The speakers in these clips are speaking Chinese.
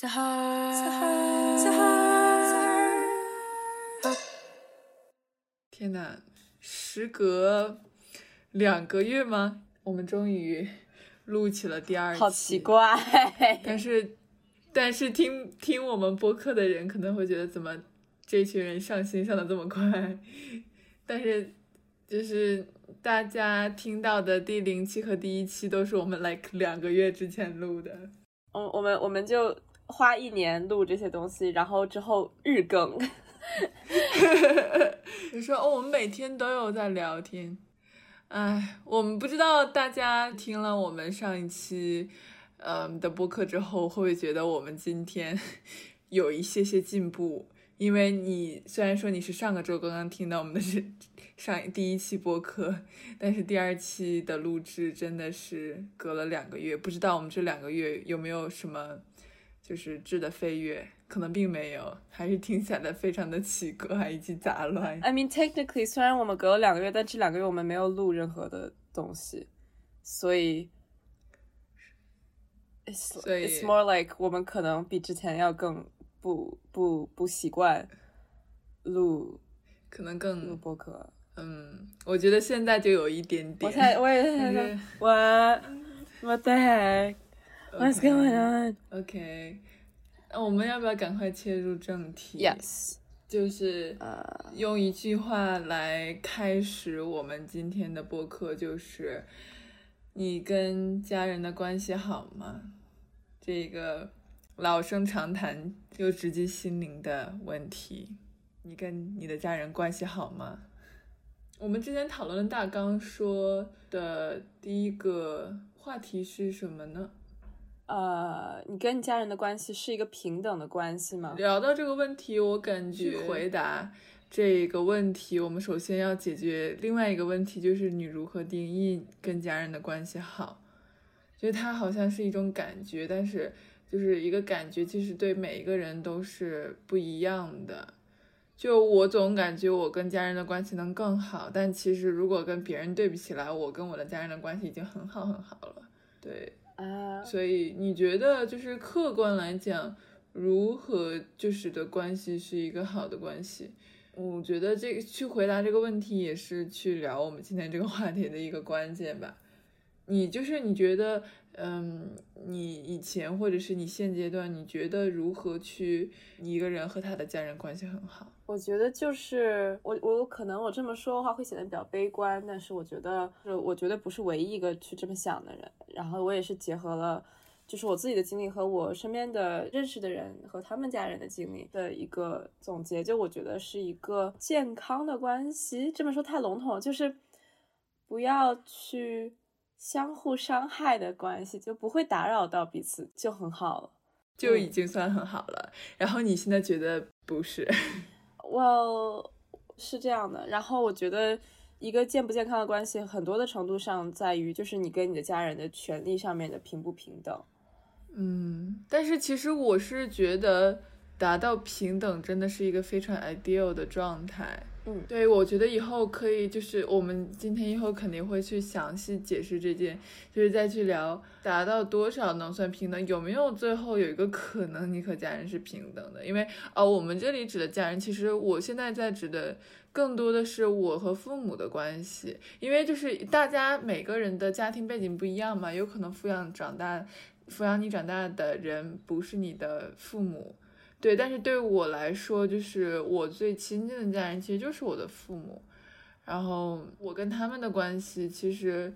小孩，小孩，小孩。天哪，时隔两个月吗？我们终于录起了第二期。好奇怪。但是，但是听听我们播客的人可能会觉得，怎么这群人上新上的这么快？但是，就是大家听到的第零期和第一期都是我们 like 两个月之前录的。我我们我们就花一年录这些东西，然后之后日更。你说哦，我们每天都有在聊天。哎，我们不知道大家听了我们上一期嗯的播客之后，会不会觉得我们今天 有一些些进步？因为你虽然说你是上个周刚刚听到我们的是 上第一期播客，但是第二期的录制真的是隔了两个月，不知道我们这两个月有没有什么就是质的飞跃，可能并没有，还是听起来的非常的奇怪以及杂乱。I mean, technically，虽然我们隔了两个月，但这两个月我们没有录任何的东西，所以，it's 所以 it's more like 我们可能比之前要更不不不习惯录录可能更录播客。嗯，我觉得现在就有一点点。我现在我也在但想是 What's going on? OK，那我们要不要赶快切入正题 Yes，就是呃，用一句话来开始我们今天的播客，就是你跟家人的关系好吗？这个老生常谈又直击心灵的问题，你跟你的家人关系好吗？我们之前讨论的大纲说的第一个话题是什么呢？呃，你跟你家人的关系是一个平等的关系吗？聊到这个问题，我感觉回答这个问题，我们首先要解决另外一个问题，就是你如何定义跟家人的关系好？就是它好像是一种感觉，但是就是一个感觉，其实对每一个人都是不一样的。就我总感觉我跟家人的关系能更好，但其实如果跟别人对比起来，我跟我的家人的关系已经很好很好了。对，啊，所以你觉得就是客观来讲，如何就使得关系是一个好的关系？我觉得这个去回答这个问题，也是去聊我们今天这个话题的一个关键吧。你就是你觉得，嗯，你以前或者是你现阶段，你觉得如何去一个人和他的家人关系很好？我觉得就是我我可能我这么说的话会显得比较悲观，但是我觉得是我绝对不是唯一一个去这么想的人。然后我也是结合了就是我自己的经历和我身边的认识的人和他们家人的经历的一个总结。就我觉得是一个健康的关系，这么说太笼统，就是不要去相互伤害的关系，就不会打扰到彼此，就很好了。就已经算很好了。然后你现在觉得不是？Well，是这样的。然后我觉得一个健不健康的关系，很多的程度上在于就是你跟你的家人的权利上面的平不平等。嗯，但是其实我是觉得达到平等真的是一个非常 ideal 的状态。嗯对，我觉得以后可以，就是我们今天以后肯定会去详细解释这件，就是再去聊达到多少能算平等，有没有最后有一个可能你和家人是平等的？因为哦，我们这里指的家人，其实我现在在指的更多的是我和父母的关系，因为就是大家每个人的家庭背景不一样嘛，有可能抚养长大。抚养你长大的人不是你的父母，对，但是对我来说，就是我最亲近的家人其实就是我的父母，然后我跟他们的关系，其实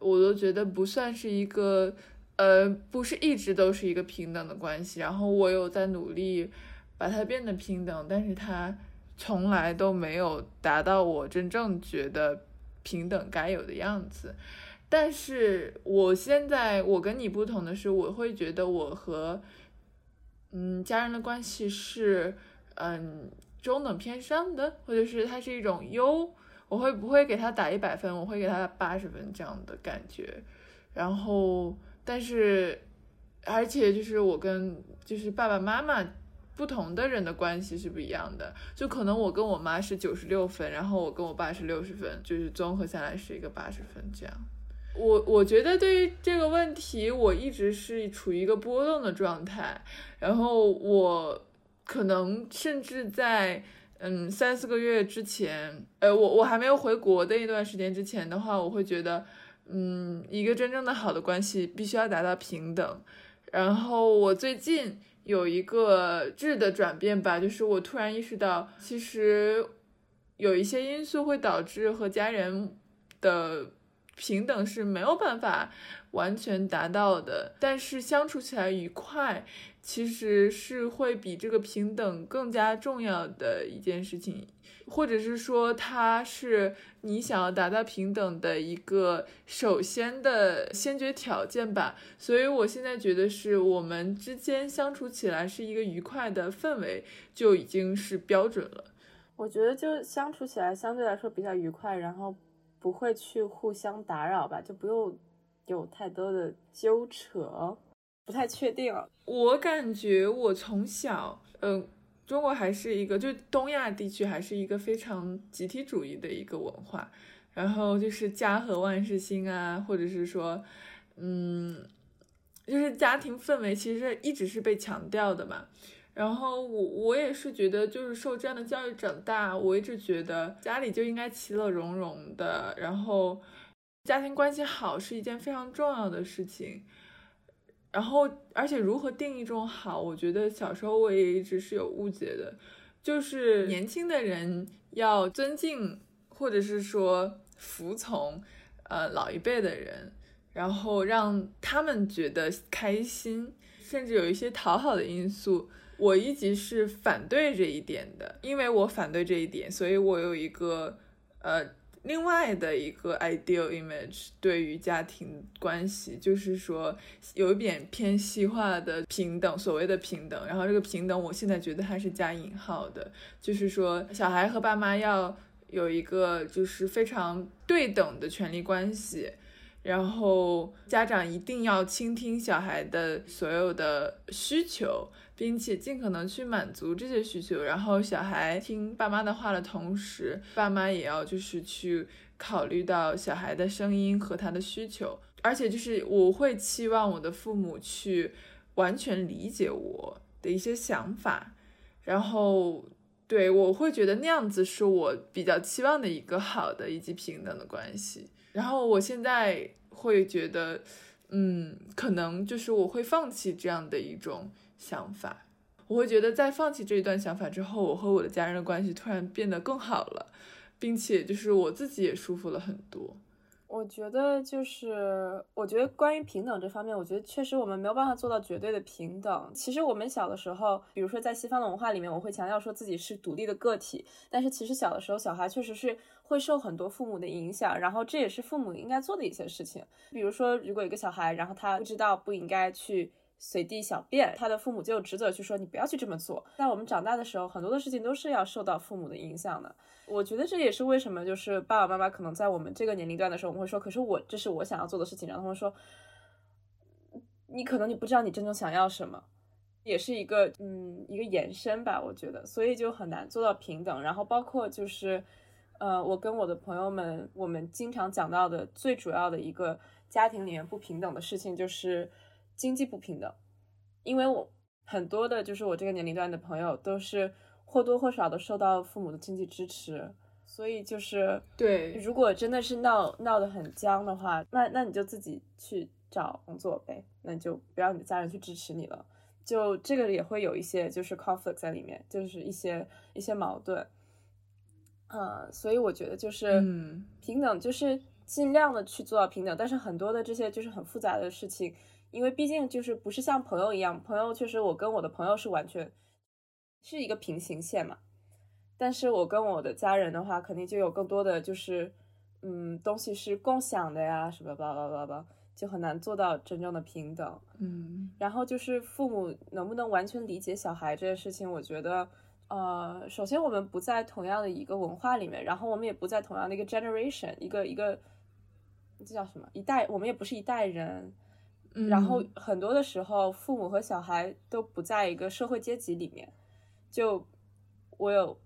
我都觉得不算是一个，呃，不是一直都是一个平等的关系，然后我有在努力把它变得平等，但是它从来都没有达到我真正觉得平等该有的样子。但是我现在我跟你不同的是，我会觉得我和嗯家人的关系是嗯中等偏上的，或者是它是一种优，我会不会给他打一百分，我会给他八十分这样的感觉。然后，但是而且就是我跟就是爸爸妈妈不同的人的关系是不一样的，就可能我跟我妈是九十六分，然后我跟我爸是六十分，就是综合下来是一个八十分这样。我我觉得对于这个问题，我一直是处于一个波动的状态。然后我可能甚至在嗯三四个月之前，呃，我我还没有回国的一段时间之前的话，我会觉得，嗯，一个真正的好的关系必须要达到平等。然后我最近有一个质的转变吧，就是我突然意识到，其实有一些因素会导致和家人的。平等是没有办法完全达到的，但是相处起来愉快，其实是会比这个平等更加重要的一件事情，或者是说它是你想要达到平等的一个首先的先决条件吧。所以我现在觉得是我们之间相处起来是一个愉快的氛围，就已经是标准了。我觉得就相处起来相对来说比较愉快，然后。不会去互相打扰吧？就不用有太多的纠扯，不太确定。我感觉我从小，嗯，中国还是一个，就东亚地区还是一个非常集体主义的一个文化。然后就是家和万事兴啊，或者是说，嗯，就是家庭氛围其实一直是被强调的嘛。然后我我也是觉得，就是受这样的教育长大，我一直觉得家里就应该其乐融融的，然后家庭关系好是一件非常重要的事情。然后，而且如何定义这种好，我觉得小时候我也一直是有误解的，就是年轻的人要尊敬或者是说服从，呃，老一辈的人，然后让他们觉得开心，甚至有一些讨好的因素。我一直是反对这一点的，因为我反对这一点，所以我有一个呃另外的一个 ideal image 对于家庭关系，就是说有一点偏西化的平等，所谓的平等。然后这个平等，我现在觉得它是加引号的，就是说小孩和爸妈要有一个就是非常对等的权利关系。然后家长一定要倾听小孩的所有的需求，并且尽可能去满足这些需求。然后小孩听爸妈的话的同时，爸妈也要就是去考虑到小孩的声音和他的需求。而且就是我会期望我的父母去完全理解我的一些想法。然后对我会觉得那样子是我比较期望的一个好的以及平等的关系。然后我现在会觉得，嗯，可能就是我会放弃这样的一种想法。我会觉得在放弃这一段想法之后，我和我的家人的关系突然变得更好了，并且就是我自己也舒服了很多。我觉得就是，我觉得关于平等这方面，我觉得确实我们没有办法做到绝对的平等。其实我们小的时候，比如说在西方的文化里面，我会强调说自己是独立的个体，但是其实小的时候，小孩确实是会受很多父母的影响，然后这也是父母应该做的一些事情。比如说，如果一个小孩，然后他不知道不应该去。随地小便，他的父母就有职责去说你不要去这么做。在我们长大的时候，很多的事情都是要受到父母的影响的。我觉得这也是为什么，就是爸爸妈妈可能在我们这个年龄段的时候，我们会说，可是我这是我想要做的事情。然后他们说，你可能你不知道你真正想要什么，也是一个嗯一个延伸吧。我觉得，所以就很难做到平等。然后包括就是，呃，我跟我的朋友们，我们经常讲到的最主要的一个家庭里面不平等的事情就是。经济不平等，因为我很多的，就是我这个年龄段的朋友，都是或多或少的受到父母的经济支持，所以就是对，如果真的是闹闹得很僵的话，那那你就自己去找工作呗，那你就不要你的家人去支持你了，就这个也会有一些就是 conflict 在里面，就是一些一些矛盾，嗯，所以我觉得就是平等，就是尽量的去做到平等，但是很多的这些就是很复杂的事情。因为毕竟就是不是像朋友一样，朋友确实我跟我的朋友是完全是一个平行线嘛。但是我跟我的家人的话，肯定就有更多的就是嗯东西是共享的呀，什么吧吧吧吧，就很难做到真正的平等。嗯，然后就是父母能不能完全理解小孩这件事情，我觉得呃，首先我们不在同样的一个文化里面，然后我们也不在同样的一个 generation，一个一个这叫什么一代，我们也不是一代人。然后很多的时候，父母和小孩都不在一个社会阶级里面。就我有，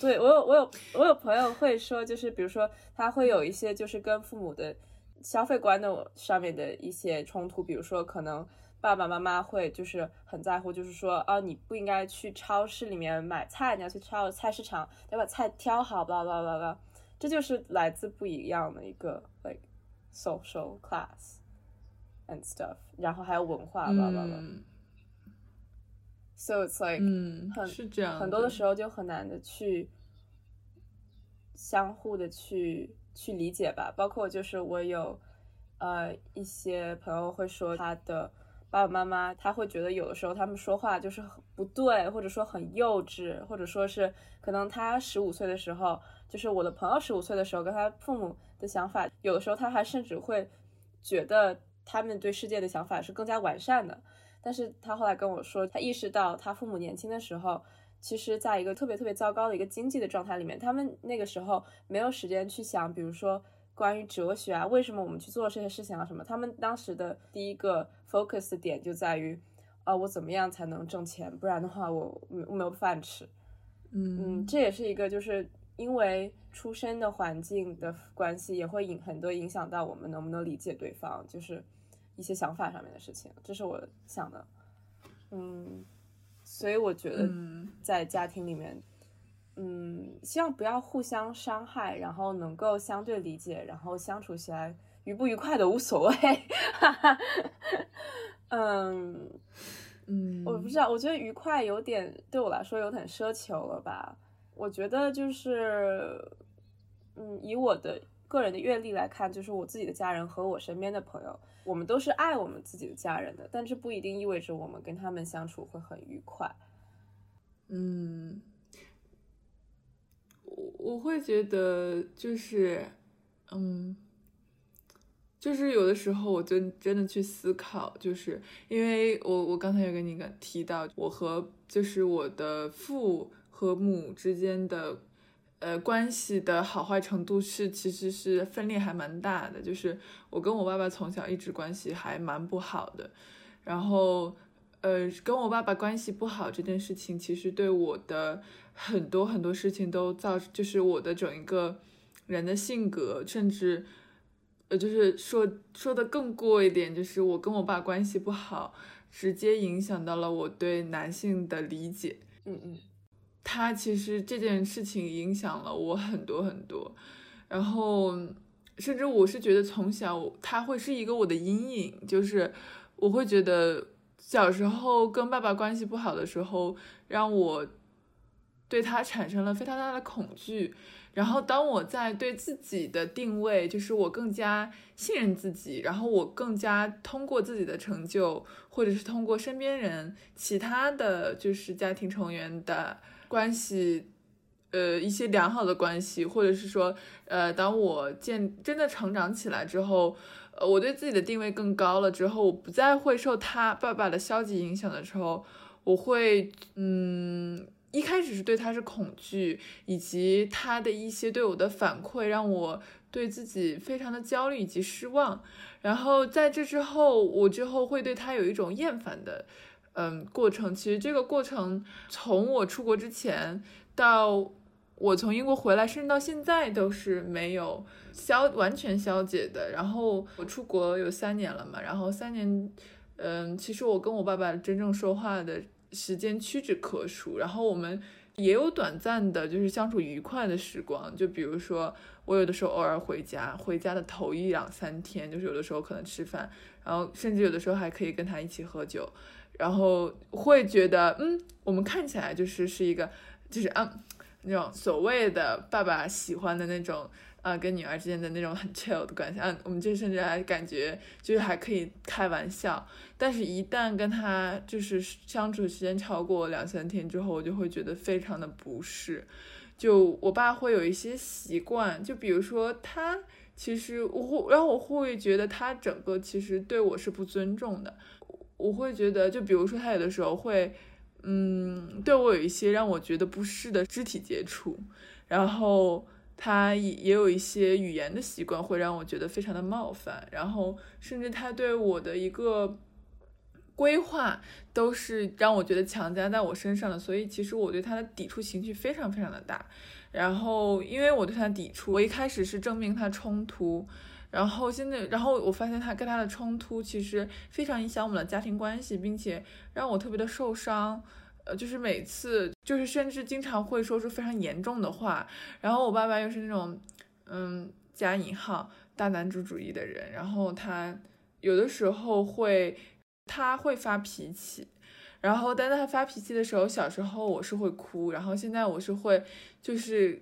对我有我有我有朋友会说，就是比如说他会有一些就是跟父母的消费观的上面的一些冲突，比如说可能爸爸妈妈会就是很在乎，就是说啊，你不应该去超市里面买菜，你要去超菜市场要把菜挑好，巴拉巴拉巴拉，这就是来自不一样的一个 like social class and stuff，然后还有文化，吧吧吧。So it's like，嗯，很是这样，很多的时候就很难的去相互的去去理解吧。包括就是我有呃一些朋友会说他的爸爸妈妈，他会觉得有的时候他们说话就是很不对，或者说很幼稚，或者说是可能他十五岁的时候，就是我的朋友十五岁的时候跟他父母的想法，有的时候他还甚至会觉得他们对世界的想法是更加完善的。但是他后来跟我说，他意识到他父母年轻的时候，其实在一个特别特别糟糕的一个经济的状态里面，他们那个时候没有时间去想，比如说关于哲学啊，为什么我们去做这些事情啊什么。他们当时的第一个 focus 的点就在于，啊，我怎么样才能挣钱，不然的话我我没有饭吃。嗯，这也是一个就是因为出生的环境的关系，也会影很多影响到我们能不能理解对方，就是。一些想法上面的事情，这是我想的，嗯，所以我觉得在家庭里面，嗯，希望不要互相伤害，然后能够相对理解，然后相处起来愉不愉快的无所谓，嗯嗯，我不知道，我觉得愉快有点对我来说有点奢求了吧？我觉得就是，嗯，以我的个人的阅历来看，就是我自己的家人和我身边的朋友。我们都是爱我们自己的家人的，但这不一定意味着我们跟他们相处会很愉快。嗯，我我会觉得就是，嗯，就是有的时候我真真的去思考，就是因为我我刚才也跟你提到，我和就是我的父和母之间的。呃，关系的好坏程度是其实是分裂还蛮大的，就是我跟我爸爸从小一直关系还蛮不好的，然后呃，跟我爸爸关系不好这件事情，其实对我的很多很多事情都造，就是我的整一个人的性格，甚至呃，就是说说的更过一点，就是我跟我爸关系不好，直接影响到了我对男性的理解，嗯嗯。他其实这件事情影响了我很多很多，然后甚至我是觉得从小他会是一个我的阴影，就是我会觉得小时候跟爸爸关系不好的时候，让我对他产生了非常大的恐惧。然后当我在对自己的定位，就是我更加信任自己，然后我更加通过自己的成就，或者是通过身边人其他的就是家庭成员的。关系，呃，一些良好的关系，或者是说，呃，当我见真的成长起来之后，呃，我对自己的定位更高了之后，我不再会受他爸爸的消极影响的时候，我会，嗯，一开始是对他是恐惧，以及他的一些对我的反馈，让我对自己非常的焦虑以及失望，然后在这之后，我之后会对他有一种厌烦的。嗯，过程其实这个过程从我出国之前到我从英国回来，甚至到现在都是没有消完全消解的。然后我出国有三年了嘛，然后三年，嗯，其实我跟我爸爸真正说话的时间屈指可数。然后我们也有短暂的，就是相处愉快的时光。就比如说我有的时候偶尔回家，回家的头一两三天，就是有的时候可能吃饭，然后甚至有的时候还可以跟他一起喝酒。然后会觉得，嗯，我们看起来就是是一个，就是啊，那种所谓的爸爸喜欢的那种，啊，跟女儿之间的那种很 chill 的关系，啊，我们就甚至还感觉就是还可以开玩笑。但是，一旦跟他就是相处时间超过两三天之后，我就会觉得非常的不适。就我爸会有一些习惯，就比如说他其实我会，然后我会觉得他整个其实对我是不尊重的。我会觉得，就比如说他有的时候会，嗯，对我有一些让我觉得不适的肢体接触，然后他也有一些语言的习惯会让我觉得非常的冒犯，然后甚至他对我的一个规划都是让我觉得强加在我身上的，所以其实我对他的抵触情绪非常非常的大。然后因为我对他抵触，我一开始是正面他冲突。然后现在，然后我发现他跟他的冲突其实非常影响我们的家庭关系，并且让我特别的受伤。呃，就是每次，就是甚至经常会说出非常严重的话。然后我爸爸又是那种，嗯，加引号大男主主义的人。然后他有的时候会，他会发脾气。然后，但他发脾气的时候，小时候我是会哭，然后现在我是会，就是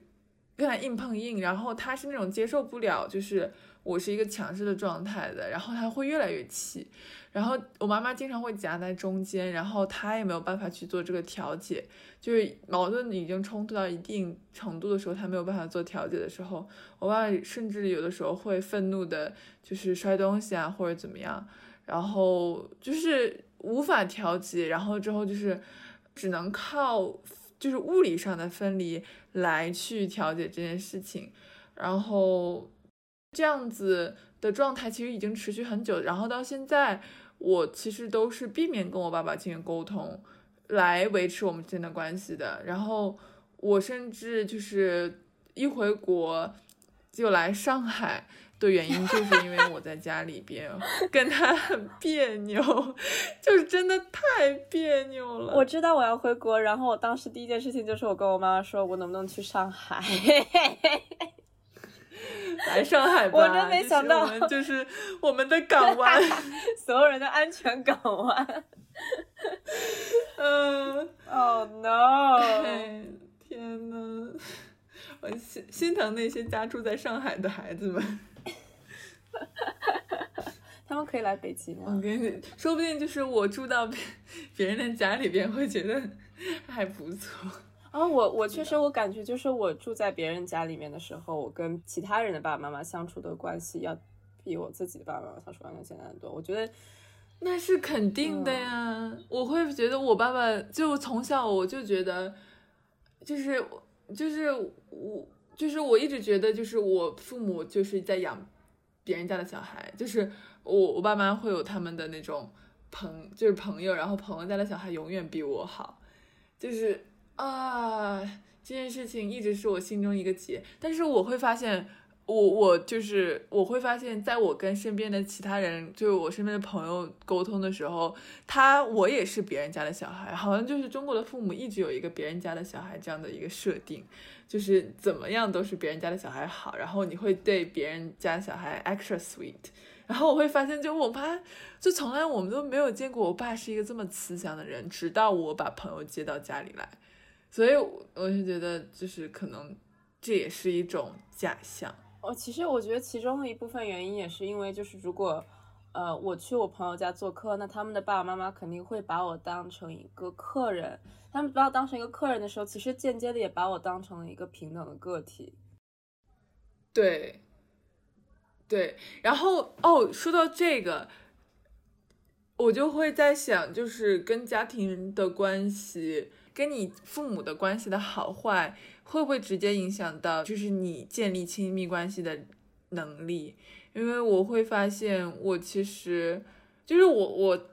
跟他硬碰硬。然后他是那种接受不了，就是我是一个强势的状态的，然后他会越来越气。然后我妈妈经常会夹在中间，然后她也没有办法去做这个调解，就是矛盾已经冲突到一定程度的时候，她没有办法做调解的时候，我爸爸甚至有的时候会愤怒的，就是摔东西啊或者怎么样，然后就是无法调节，然后之后就是只能靠就是物理上的分离来去调解这件事情，然后这样子的状态其实已经持续很久，然后到现在。我其实都是避免跟我爸爸进行沟通，来维持我们之间的关系的。然后我甚至就是一回国就来上海的原因，就是因为我在家里边 跟他很别扭，就是真的太别扭了。我知道我要回国，然后我当时第一件事情就是我跟我妈妈说，我能不能去上海。来上海吧！我真没想到，就是我们的港湾，所有人的安全港湾。嗯，Oh no！天呐，我心心疼那些家住在上海的孩子们。他们可以来北京吗？我跟你说不定就是我住到别别人的家里边，会觉得还不错。啊，我我确实，我感觉就是我住在别人家里面的时候，我跟其他人的爸爸妈妈相处的关系要比我自己的爸爸妈妈相处关系简单很多。我觉得那是肯定的呀，我会觉得我爸爸就从小我就觉得，就是就是我就是我一直觉得就是我父母就是在养别人家的小孩，就是我我爸妈会有他们的那种朋就是朋友，然后朋友家的小孩永远比我好，就是。啊，这件事情一直是我心中一个结，但是我会发现，我我就是我会发现，在我跟身边的其他人，就是我身边的朋友沟通的时候，他我也是别人家的小孩，好像就是中国的父母一直有一个别人家的小孩这样的一个设定，就是怎么样都是别人家的小孩好，然后你会对别人家小孩 extra sweet，然后我会发现，就我爸，就从来我们都没有见过我爸是一个这么慈祥的人，直到我把朋友接到家里来。所以，我就觉得，就是可能这也是一种假象。哦，其实我觉得其中的一部分原因也是因为，就是如果，呃，我去我朋友家做客，那他们的爸爸妈妈肯定会把我当成一个客人。他们把我当成一个客人的时候，其实间接的也把我当成了一个平等的个体。对，对。然后，哦，说到这个，我就会在想，就是跟家庭的关系。跟你父母的关系的好坏，会不会直接影响到就是你建立亲密关系的能力？因为我会发现，我其实就是我我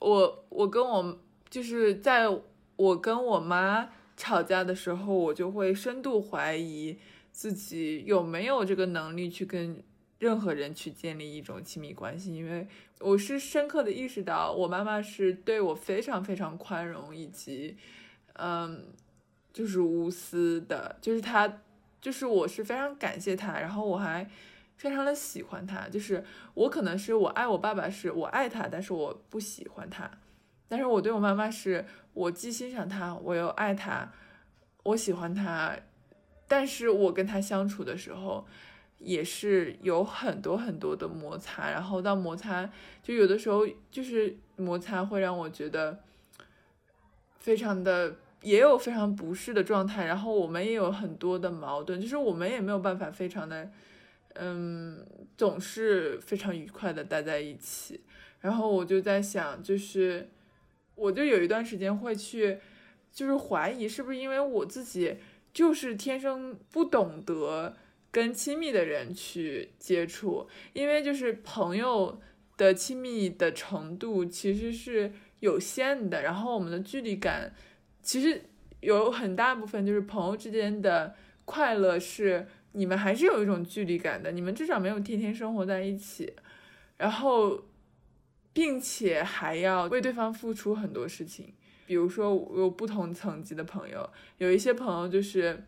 我我跟我就是在我跟我妈吵架的时候，我就会深度怀疑自己有没有这个能力去跟任何人去建立一种亲密关系，因为我是深刻的意识到，我妈妈是对我非常非常宽容以及。嗯，就是无私的，就是他，就是我是非常感谢他，然后我还非常的喜欢他。就是我可能是我爱我爸爸，是我爱他，但是我不喜欢他。但是我对我妈妈是，我既欣赏他，我又爱他，我喜欢他。但是我跟他相处的时候，也是有很多很多的摩擦，然后到摩擦，就有的时候就是摩擦会让我觉得非常的。也有非常不适的状态，然后我们也有很多的矛盾，就是我们也没有办法非常的，嗯，总是非常愉快的待在一起。然后我就在想，就是我就有一段时间会去，就是怀疑是不是因为我自己就是天生不懂得跟亲密的人去接触，因为就是朋友的亲密的程度其实是有限的，然后我们的距离感。其实有很大部分就是朋友之间的快乐是你们还是有一种距离感的，你们至少没有天天生活在一起，然后，并且还要为对方付出很多事情。比如说，我有不同层级的朋友，有一些朋友就是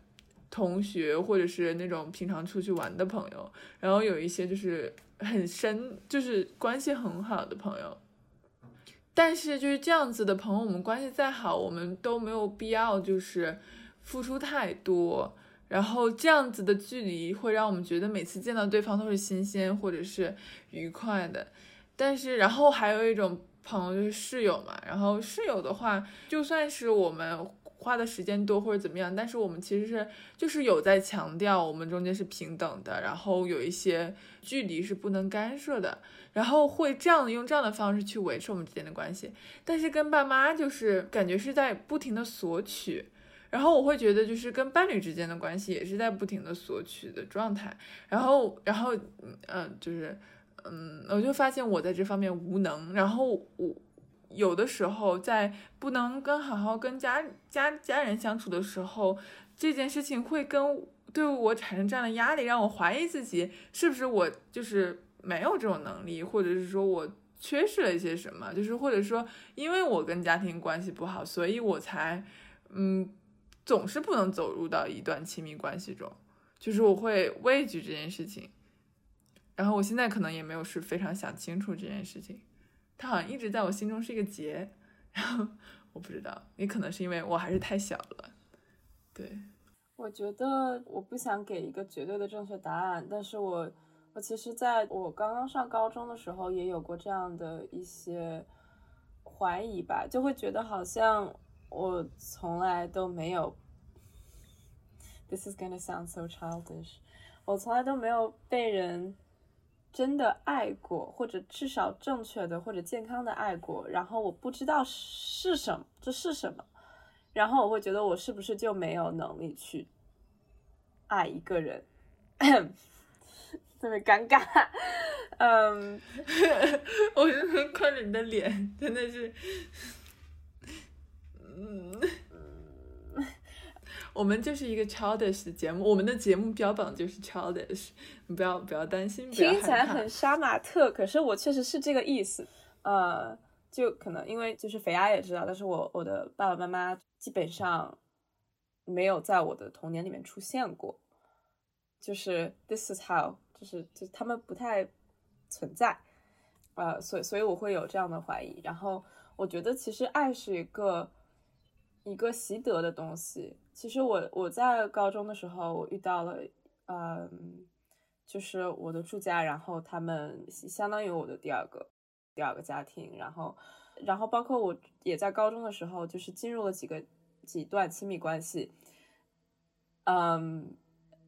同学，或者是那种平常出去玩的朋友，然后有一些就是很深，就是关系很好的朋友。但是就是这样子的朋友，我们关系再好，我们都没有必要就是付出太多。然后这样子的距离会让我们觉得每次见到对方都是新鲜或者是愉快的。但是，然后还有一种朋友就是室友嘛。然后室友的话，就算是我们花的时间多或者怎么样，但是我们其实是就是有在强调我们中间是平等的，然后有一些距离是不能干涉的。然后会这样用这样的方式去维持我们之间的关系，但是跟爸妈就是感觉是在不停的索取，然后我会觉得就是跟伴侣之间的关系也是在不停的索取的状态，然后然后嗯就是嗯我就发现我在这方面无能，然后我有的时候在不能跟好好跟家家家人相处的时候，这件事情会跟对我产生这样的压力，让我怀疑自己是不是我就是。没有这种能力，或者是说我缺失了一些什么，就是或者说因为我跟家庭关系不好，所以我才嗯总是不能走入到一段亲密关系中，就是我会畏惧这件事情。然后我现在可能也没有是非常想清楚这件事情，它好像一直在我心中是一个结。然后我不知道，也可能是因为我还是太小了。对，我觉得我不想给一个绝对的正确答案，但是我。我其实在我刚刚上高中的时候，也有过这样的一些怀疑吧，就会觉得好像我从来都没有，This is gonna sound so childish，我从来都没有被人真的爱过，或者至少正确的或者健康的爱过，然后我不知道是什么，这是什么，然后我会觉得我是不是就没有能力去爱一个人。特别尴尬，嗯，我看着你的脸，真的是，嗯，我们就是一个 childish 的节目，我们的节目标榜就是 childish，你不要不要担心，听起来很杀马特，可是我确实是这个意思，呃，就可能因为就是肥鸭也知道，但是我我的爸爸妈妈基本上没有在我的童年里面出现过，就是 this is how。就是就他们不太存在，呃，所以所以我会有这样的怀疑。然后我觉得其实爱是一个一个习得的东西。其实我我在高中的时候，我遇到了，嗯，就是我的住家，然后他们相当于我的第二个第二个家庭。然后然后包括我也在高中的时候，就是进入了几个几段亲密关系。嗯，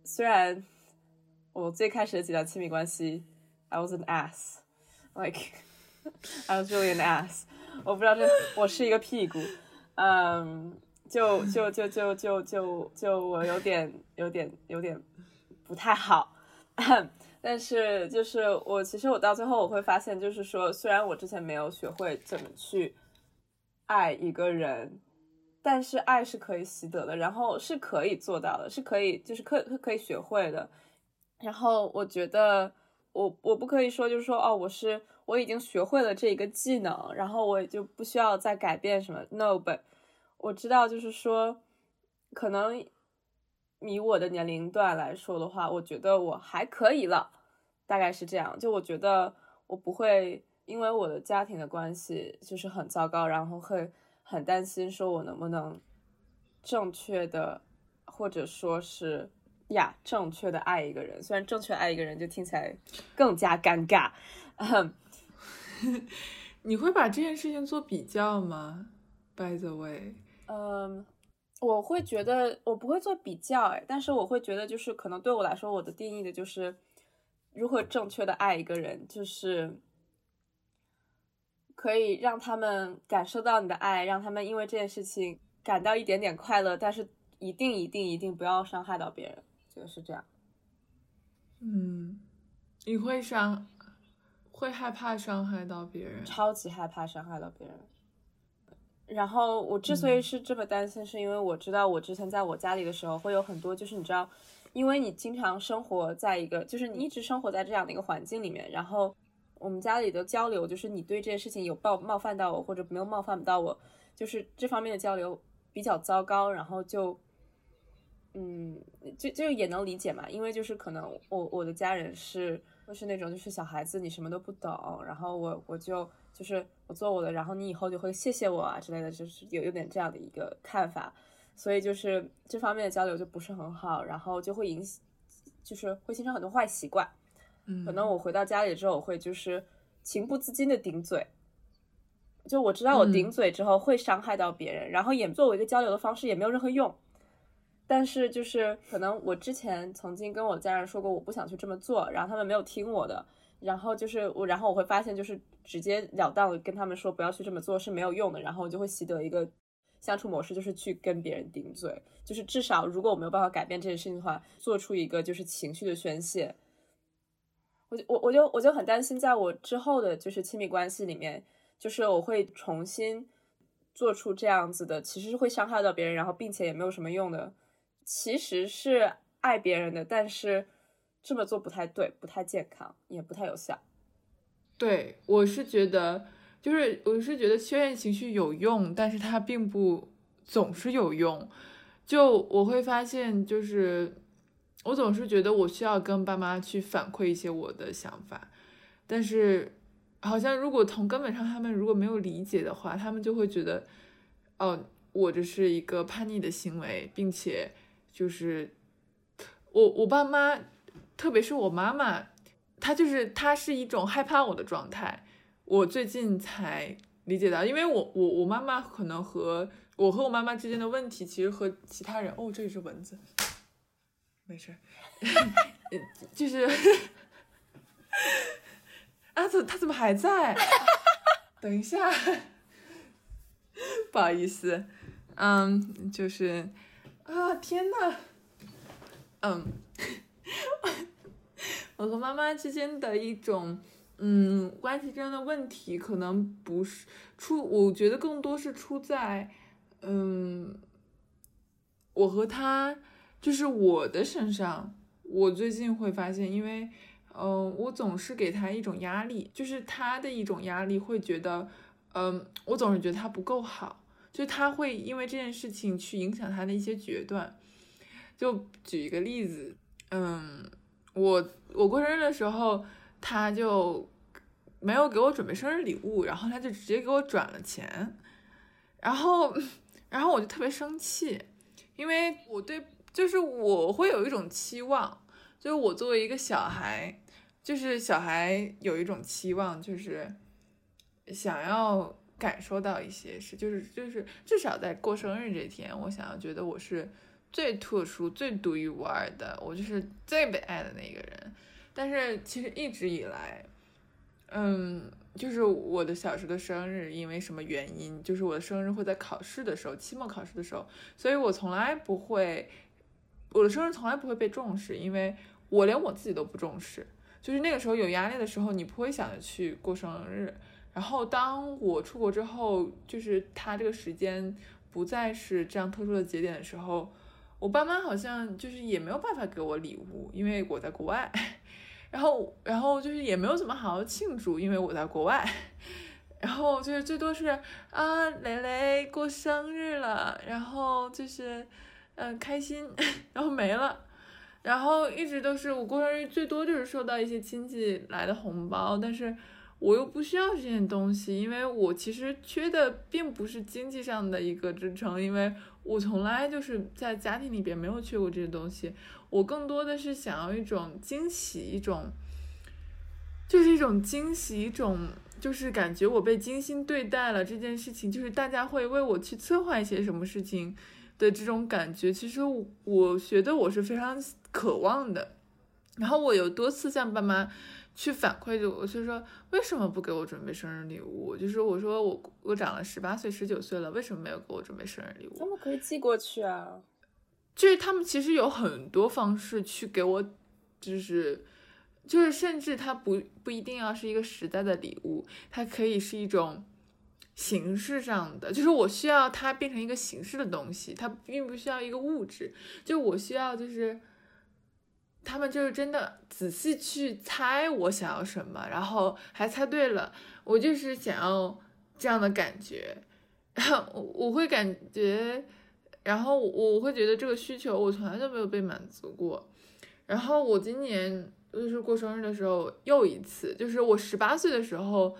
虽然。我最开始的几段亲密关系，I was an ass，like I was really an ass。我不知道这我是一个屁股，嗯，就就就就就就就我有点有点有点不太好，但是就是我其实我到最后我会发现，就是说虽然我之前没有学会怎么去爱一个人，但是爱是可以习得的，然后是可以做到的，是可以就是可可以学会的。然后我觉得，我我不可以说，就是说，哦，我是我已经学会了这个技能，然后我也就不需要再改变什么。No，but 我知道，就是说，可能以我的年龄段来说的话，我觉得我还可以了，大概是这样。就我觉得我不会因为我的家庭的关系就是很糟糕，然后会很担心说我能不能正确的，或者说是。呀，正确的爱一个人，虽然正确爱一个人就听起来更加尴尬。你会把这件事情做比较吗？By the way，嗯，我会觉得我不会做比较，哎，但是我会觉得就是可能对我来说，我的定义的就是如何正确的爱一个人，就是可以让他们感受到你的爱，让他们因为这件事情感到一点点快乐，但是一定一定一定不要伤害到别人。就是这样，嗯，你会伤，会害怕伤害到别人，超级害怕伤害到别人。然后我之所以是这么担心，是因为我知道我之前在我家里的时候会有很多，就是你知道，因为你经常生活在一个，就是你一直生活在这样的一个环境里面，然后我们家里的交流，就是你对这件事情有冒冒犯到我，或者没有冒犯到我，就是这方面的交流比较糟糕，然后就，嗯，就就也能理解嘛，因为就是可能我我的家人是会是那种就是小孩子，你什么都不懂，然后我我就就是我做我的，然后你以后就会谢谢我啊之类的，就是有有点这样的一个看法。所以就是这方面的交流就不是很好，然后就会影响，就是会形成很多坏习惯。嗯，可能我回到家里之后，我会就是情不自禁的顶嘴，就我知道我顶嘴之后会伤害到别人，然后也作为一个交流的方式也没有任何用。但是就是可能我之前曾经跟我家人说过我不想去这么做，然后他们没有听我的，然后就是我，然后我会发现就是直截了当的跟他们说不要去这么做是没有用的，然后我就会习得一个。相处模式就是去跟别人顶嘴，就是至少如果我没有办法改变这件事情的话，做出一个就是情绪的宣泄。我就我我就我就很担心，在我之后的就是亲密关系里面，就是我会重新做出这样子的，其实是会伤害到别人，然后并且也没有什么用的，其实是爱别人的，但是这么做不太对，不太健康，也不太有效。对，我是觉得。就是我是觉得宣泄情绪有用，但是它并不总是有用。就我会发现，就是我总是觉得我需要跟爸妈去反馈一些我的想法，但是好像如果从根本上他们如果没有理解的话，他们就会觉得，哦，我这是一个叛逆的行为，并且就是我我爸妈，特别是我妈妈，她就是她是一种害怕我的状态。我最近才理解到，因为我我我妈妈可能和我和我妈妈之间的问题，其实和其他人哦，这里是蚊子，没事，就是 啊，怎他怎么还在？等一下，不好意思，嗯，就是啊，天呐，嗯，我和妈妈之间的一种。嗯，关系中的问题可能不是出，我觉得更多是出在，嗯，我和他就是我的身上。我最近会发现，因为，嗯，我总是给他一种压力，就是他的一种压力，会觉得，嗯，我总是觉得他不够好，就他会因为这件事情去影响他的一些决断。就举一个例子，嗯，我我过生日的时候。他就没有给我准备生日礼物，然后他就直接给我转了钱，然后，然后我就特别生气，因为我对就是我会有一种期望，就是我作为一个小孩，就是小孩有一种期望，就是想要感受到一些事，就是就是至少在过生日这天，我想要觉得我是最特殊、最独一无二的，我就是最被爱的那个人。但是其实一直以来，嗯，就是我的小时的生日，因为什么原因？就是我的生日会在考试的时候，期末考试的时候，所以我从来不会，我的生日从来不会被重视，因为我连我自己都不重视。就是那个时候有压力的时候，你不会想着去过生日。然后当我出国之后，就是他这个时间不再是这样特殊的节点的时候，我爸妈好像就是也没有办法给我礼物，因为我在国外。然后，然后就是也没有怎么好好庆祝，因为我在国外。然后就是最多是啊，蕾蕾过生日了，然后就是嗯开心，然后没了。然后一直都是我过生日，最多就是收到一些亲戚来的红包，但是我又不需要这件东西，因为我其实缺的并不是经济上的一个支撑，因为我从来就是在家庭里边没有缺过这些东西。我更多的是想要一种惊喜，一种，就是一种惊喜，一种就是感觉我被精心对待了这件事情，就是大家会为我去策划一些什么事情的这种感觉。其实我觉得我是非常渴望的。然后我有多次向爸妈去反馈就，我就说为什么不给我准备生日礼物？就是我说我我长了十八岁、十九岁了，为什么没有给我准备生日礼物？他们可以寄过去啊。就是他们其实有很多方式去给我，就是，就是甚至它不不一定要是一个实在的礼物，它可以是一种形式上的，就是我需要它变成一个形式的东西，它并不需要一个物质，就我需要就是，他们就是真的仔细去猜我想要什么，然后还猜对了。我就是想要这样的感觉，我我会感觉，然后我我会觉得这个需求我从来都没有被满足过。然后我今年就是过生日的时候又一次，就是我十八岁的时候，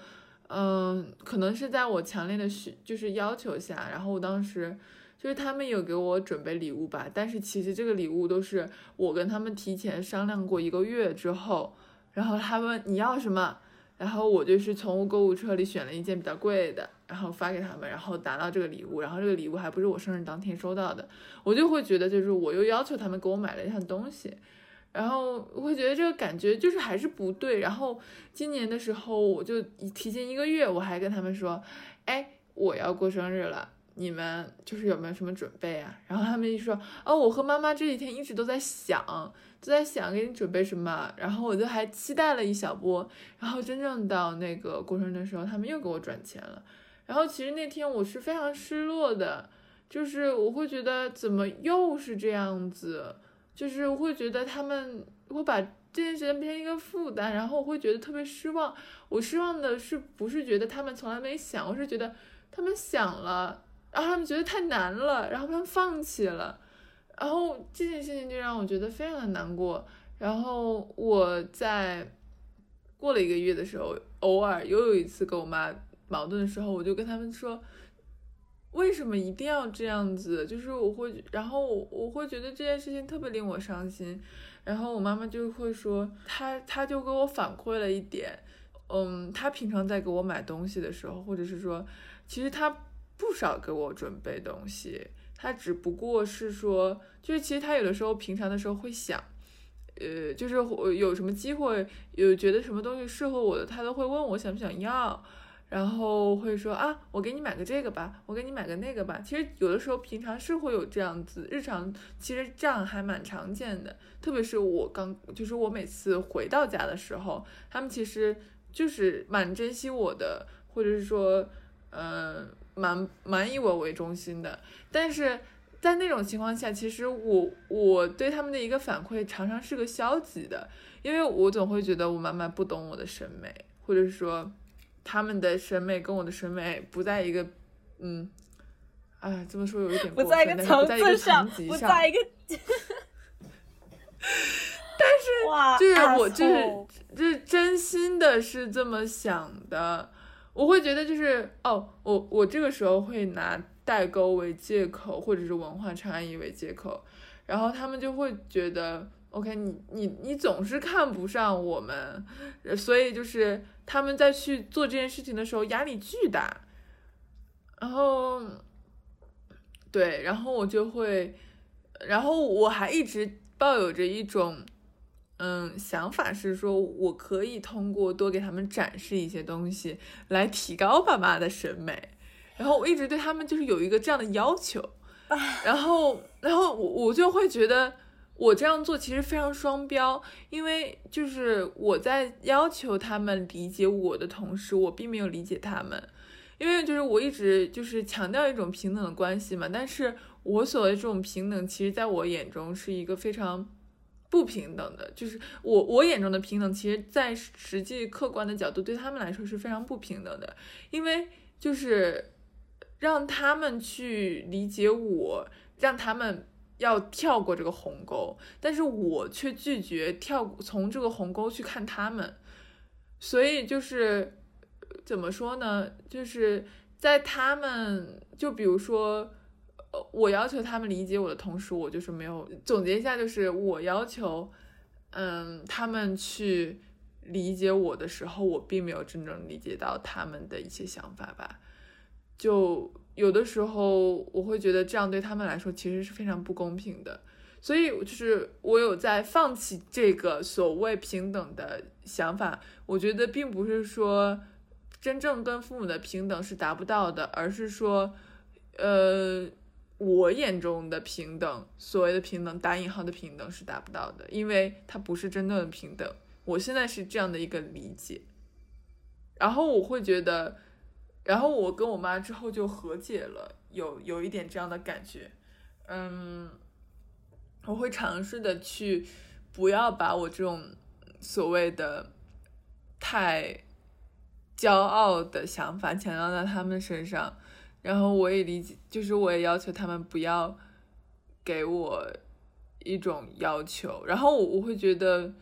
嗯，可能是在我强烈的需就是要求下，然后我当时。就是他们有给我准备礼物吧，但是其实这个礼物都是我跟他们提前商量过一个月之后，然后他们你要什么，然后我就是从购物车里选了一件比较贵的，然后发给他们，然后拿到这个礼物，然后这个礼物还不是我生日当天收到的，我就会觉得就是我又要求他们给我买了一样东西，然后我会觉得这个感觉就是还是不对，然后今年的时候我就提前一个月我还跟他们说，哎，我要过生日了。你们就是有没有什么准备啊？然后他们一说，哦，我和妈妈这几天一直都在想，都在想给你准备什么。然后我就还期待了一小波。然后真正到那个过生日的时候，他们又给我转钱了。然后其实那天我是非常失落的，就是我会觉得怎么又是这样子，就是我会觉得他们会把这件事情变成一个负担，然后我会觉得特别失望。我失望的是不是觉得他们从来没想，我是觉得他们想了。然后他们觉得太难了，然后他们放弃了，然后这件事情就让我觉得非常的难过。然后我在过了一个月的时候，偶尔又有一次跟我妈矛盾的时候，我就跟他们说，为什么一定要这样子？就是我会，然后我会觉得这件事情特别令我伤心。然后我妈妈就会说，她她就给我反馈了一点，嗯，她平常在给我买东西的时候，或者是说，其实她。不少给我准备东西，他只不过是说，就是其实他有的时候平常的时候会想，呃，就是有什么机会，有觉得什么东西适合我的，他都会问我想不想要，然后会说啊，我给你买个这个吧，我给你买个那个吧。其实有的时候平常是会有这样子，日常其实这样还蛮常见的，特别是我刚，就是我每次回到家的时候，他们其实就是蛮珍惜我的，或者是说，嗯。蛮蛮以我为中心的，但是在那种情况下，其实我我对他们的一个反馈常常是个消极的，因为我总会觉得我妈妈不懂我的审美，或者是说他们的审美跟我的审美不在一个，嗯，哎，这么说有一点过分，但是不在一个层级上，在一个，但是就是我就是就是真心的是这么想的。我会觉得就是哦，我我这个时候会拿代沟为借口，或者是文化差异为借口，然后他们就会觉得，OK，你你你总是看不上我们，所以就是他们在去做这件事情的时候压力巨大，然后对，然后我就会，然后我还一直抱有着一种。嗯，想法是说，我可以通过多给他们展示一些东西来提高爸妈的审美。然后我一直对他们就是有一个这样的要求，然后，然后我我就会觉得我这样做其实非常双标，因为就是我在要求他们理解我的同时，我并没有理解他们，因为就是我一直就是强调一种平等的关系嘛。但是我所谓这种平等，其实在我眼中是一个非常。不平等的，就是我我眼中的平等，其实，在实际客观的角度，对他们来说是非常不平等的，因为就是让他们去理解我，让他们要跳过这个鸿沟，但是我却拒绝跳从这个鸿沟去看他们，所以就是怎么说呢？就是在他们，就比如说。我要求他们理解我的同时，我就是没有总结一下，就是我要求，嗯，他们去理解我的时候，我并没有真正理解到他们的一些想法吧。就有的时候，我会觉得这样对他们来说其实是非常不公平的。所以，就是我有在放弃这个所谓平等的想法。我觉得并不是说真正跟父母的平等是达不到的，而是说，呃。我眼中的平等，所谓的平等打引号的平等是达不到的，因为它不是真正的平等。我现在是这样的一个理解，然后我会觉得，然后我跟我妈之后就和解了，有有一点这样的感觉，嗯，我会尝试的去不要把我这种所谓的太骄傲的想法强加在他们身上。然后我也理解，就是我也要求他们不要给我一种要求。然后我我会觉得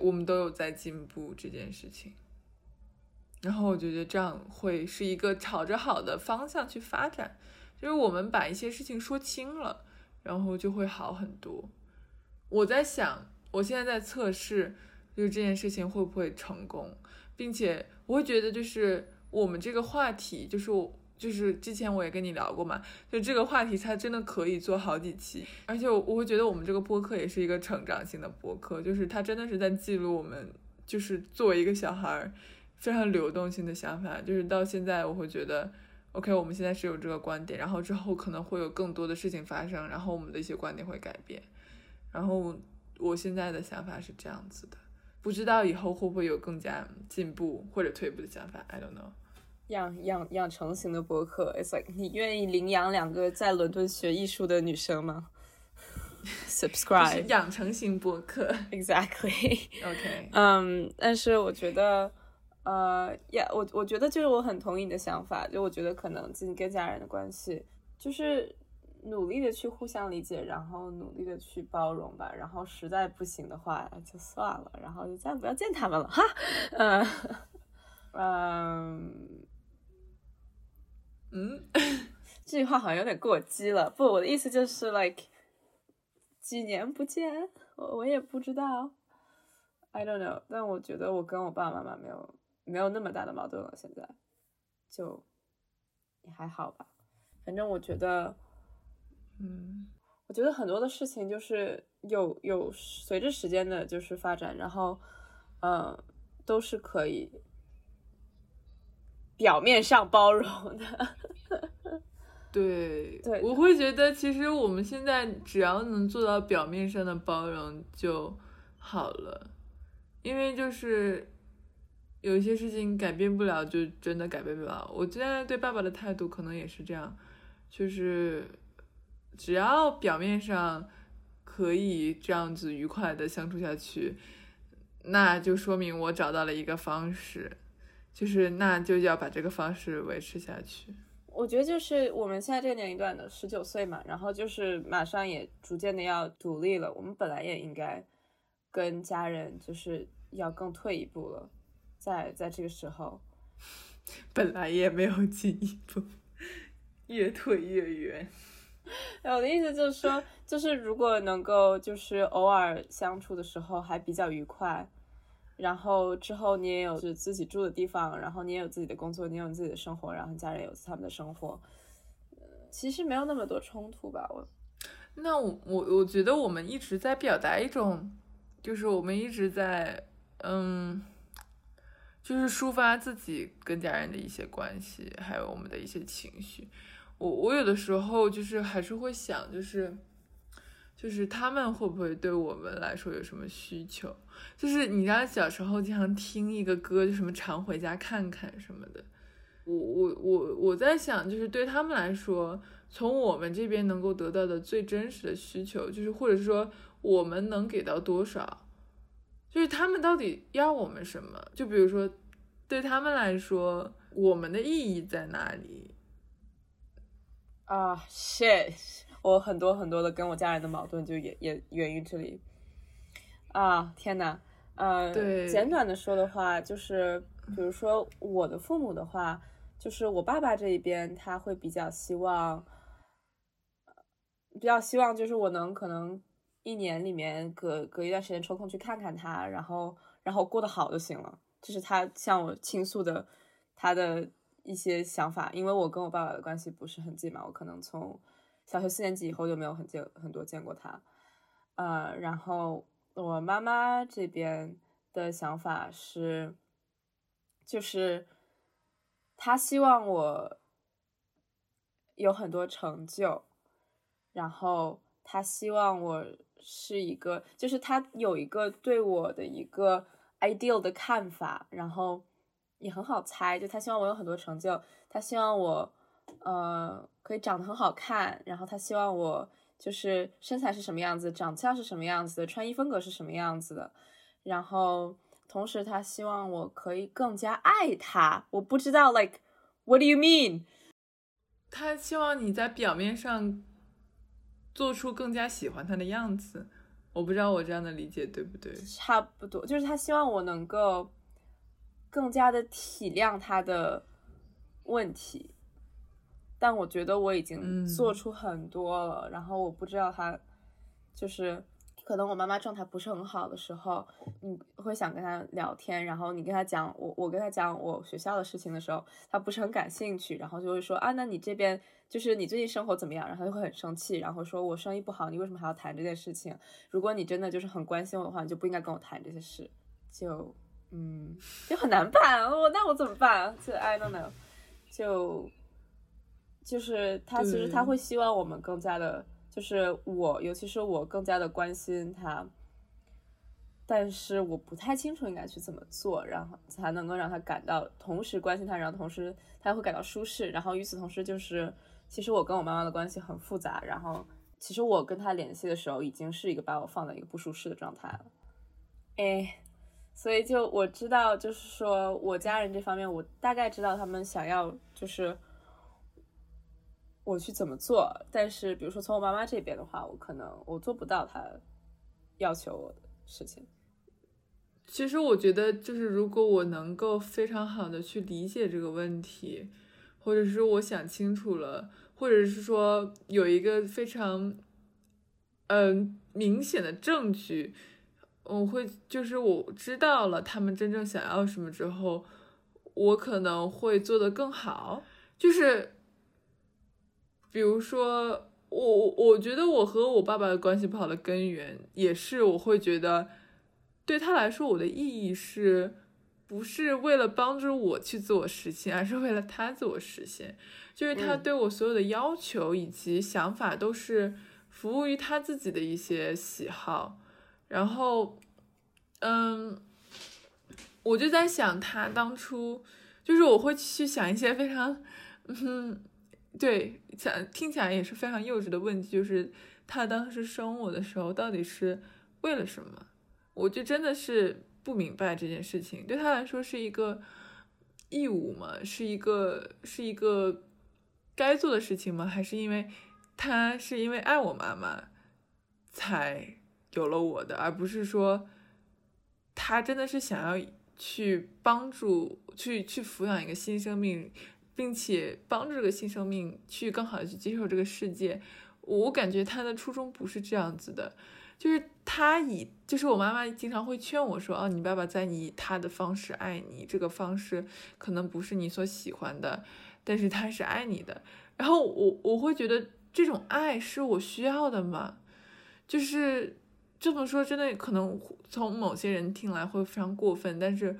我们都有在进步这件事情。然后我觉得这样会是一个朝着好的方向去发展，就是我们把一些事情说清了，然后就会好很多。我在想，我现在在测试，就是这件事情会不会成功，并且我会觉得，就是我们这个话题，就是我就是之前我也跟你聊过嘛，就这个话题它真的可以做好几期，而且我我会觉得我们这个播客也是一个成长性的播客，就是它真的是在记录我们，就是作为一个小孩儿。非常流动性的想法，就是到现在我会觉得，OK，我们现在是有这个观点，然后之后可能会有更多的事情发生，然后我们的一些观点会改变。然后我现在的想法是这样子的，不知道以后会不会有更加进步或者退步的想法，I don't know。养养养成型的博客，It's like 你愿意领养两个在伦敦学艺术的女生吗？Subscribe。养成型博客，Exactly。OK。嗯，但是我觉得。呃，呀，我我觉得就是我很同意你的想法，就我觉得可能自己跟家人的关系，就是努力的去互相理解，然后努力的去包容吧，然后实在不行的话就算了，然后就再不要见他们了哈，嗯嗯嗯，这句话好像有点过激了，不，我的意思就是 like 几年不见，我我也不知道，I don't know，但我觉得我跟我爸爸妈妈没有。没有那么大的矛盾了，现在就也还好吧。反正我觉得，嗯，我觉得很多的事情就是有有随着时间的就是发展，然后，嗯，都是可以表面上包容的。对对，我会觉得其实我们现在只要能做到表面上的包容就好了，因为就是。有一些事情改变不了，就真的改变不了。我现在对爸爸的态度可能也是这样，就是只要表面上可以这样子愉快的相处下去，那就说明我找到了一个方式，就是那就要把这个方式维持下去。我觉得就是我们现在这个年龄段的十九岁嘛，然后就是马上也逐渐的要独立了，我们本来也应该跟家人就是要更退一步了。在在这个时候，本来也没有进一步，越退越远。我的意思就是说，就是如果能够就是偶尔相处的时候还比较愉快，然后之后你也有是自己住的地方，然后你也有自己的工作，你有自己的生活，然后家人有他们的生活，其实没有那么多冲突吧？我那我我我觉得我们一直在表达一种，就是我们一直在嗯。就是抒发自己跟家人的一些关系，还有我们的一些情绪。我我有的时候就是还是会想，就是就是他们会不会对我们来说有什么需求？就是你知道小时候经常听一个歌，就什么常回家看看什么的。我我我我在想，就是对他们来说，从我们这边能够得到的最真实的需求，就是或者是说我们能给到多少？就是他们到底要我们什么？就比如说，对他们来说，我们的意义在哪里？啊，shit！我很多很多的跟我家人的矛盾就也也源于这里。啊，天呐，呃，对，简短的说的话，就是比如说我的父母的话，就是我爸爸这一边，他会比较希望，比较希望就是我能可能。一年里面隔隔一段时间抽空去看看他，然后然后过得好就行了。这是他向我倾诉的他的一些想法。因为我跟我爸爸的关系不是很近嘛，我可能从小学四年级以后就没有很见很多见过他。呃，然后我妈妈这边的想法是，就是他希望我有很多成就，然后他希望我。是一个，就是他有一个对我的一个 ideal 的看法，然后也很好猜，就他希望我有很多成就，他希望我呃可以长得很好看，然后他希望我就是身材是什么样子，长相是什么样子的，穿衣风格是什么样子的。然后同时他希望我可以更加爱他。我不知道，like what do you mean？他希望你在表面上做出更加喜欢他的样子。我不知道我这样的理解对不对？差不多，就是他希望我能够更加的体谅他的问题。但我觉得我已经做出很多了，然后我不知道他，就是可能我妈妈状态不是很好的时候，你会想跟他聊天，然后你跟他讲我我跟他讲我学校的事情的时候，他不是很感兴趣，然后就会说啊，那你这边就是你最近生活怎么样？然后就会很生气，然后说我生意不好，你为什么还要谈这件事情？如果你真的就是很关心我的话，你就不应该跟我谈这些事，就嗯，就很难办，我那我怎么办？就 I don't know，就。就是他，其实他会希望我们更加的，就是我，尤其是我更加的关心他，但是我不太清楚应该去怎么做，然后才能够让他感到同时关心他，然后同时他会感到舒适，然后与此同时，就是其实我跟我妈妈的关系很复杂，然后其实我跟他联系的时候，已经是一个把我放在一个不舒适的状态了，哎，所以就我知道，就是说我家人这方面，我大概知道他们想要就是。我去怎么做？但是，比如说从我妈妈这边的话，我可能我做不到她要求我的事情。其实我觉得，就是如果我能够非常好的去理解这个问题，或者是我想清楚了，或者是说有一个非常嗯明显的证据，我会就是我知道了他们真正想要什么之后，我可能会做得更好，就是。比如说，我我我觉得我和我爸爸的关系不好的根源，也是我会觉得，对他来说，我的意义是不是为了帮助我去自我实现，而是为了他自我实现。就是他对我所有的要求以及想法，都是服务于他自己的一些喜好。然后，嗯，我就在想，他当初就是我会去想一些非常，嗯。对，想听起来也是非常幼稚的问题，就是他当时生我的时候到底是为了什么？我就真的是不明白这件事情。对他来说是一个义务吗？是一个是一个该做的事情吗？还是因为他是因为爱我妈妈才有了我的，而不是说他真的是想要去帮助、去去抚养一个新生命？并且帮助这个新生命去更好的去接受这个世界，我感觉他的初衷不是这样子的，就是他以，就是我妈妈经常会劝我说，哦，你爸爸在你他的方式爱你，这个方式可能不是你所喜欢的，但是他是爱你的。然后我我会觉得这种爱是我需要的吗？就是这么说，真的可能从某些人听来会非常过分，但是。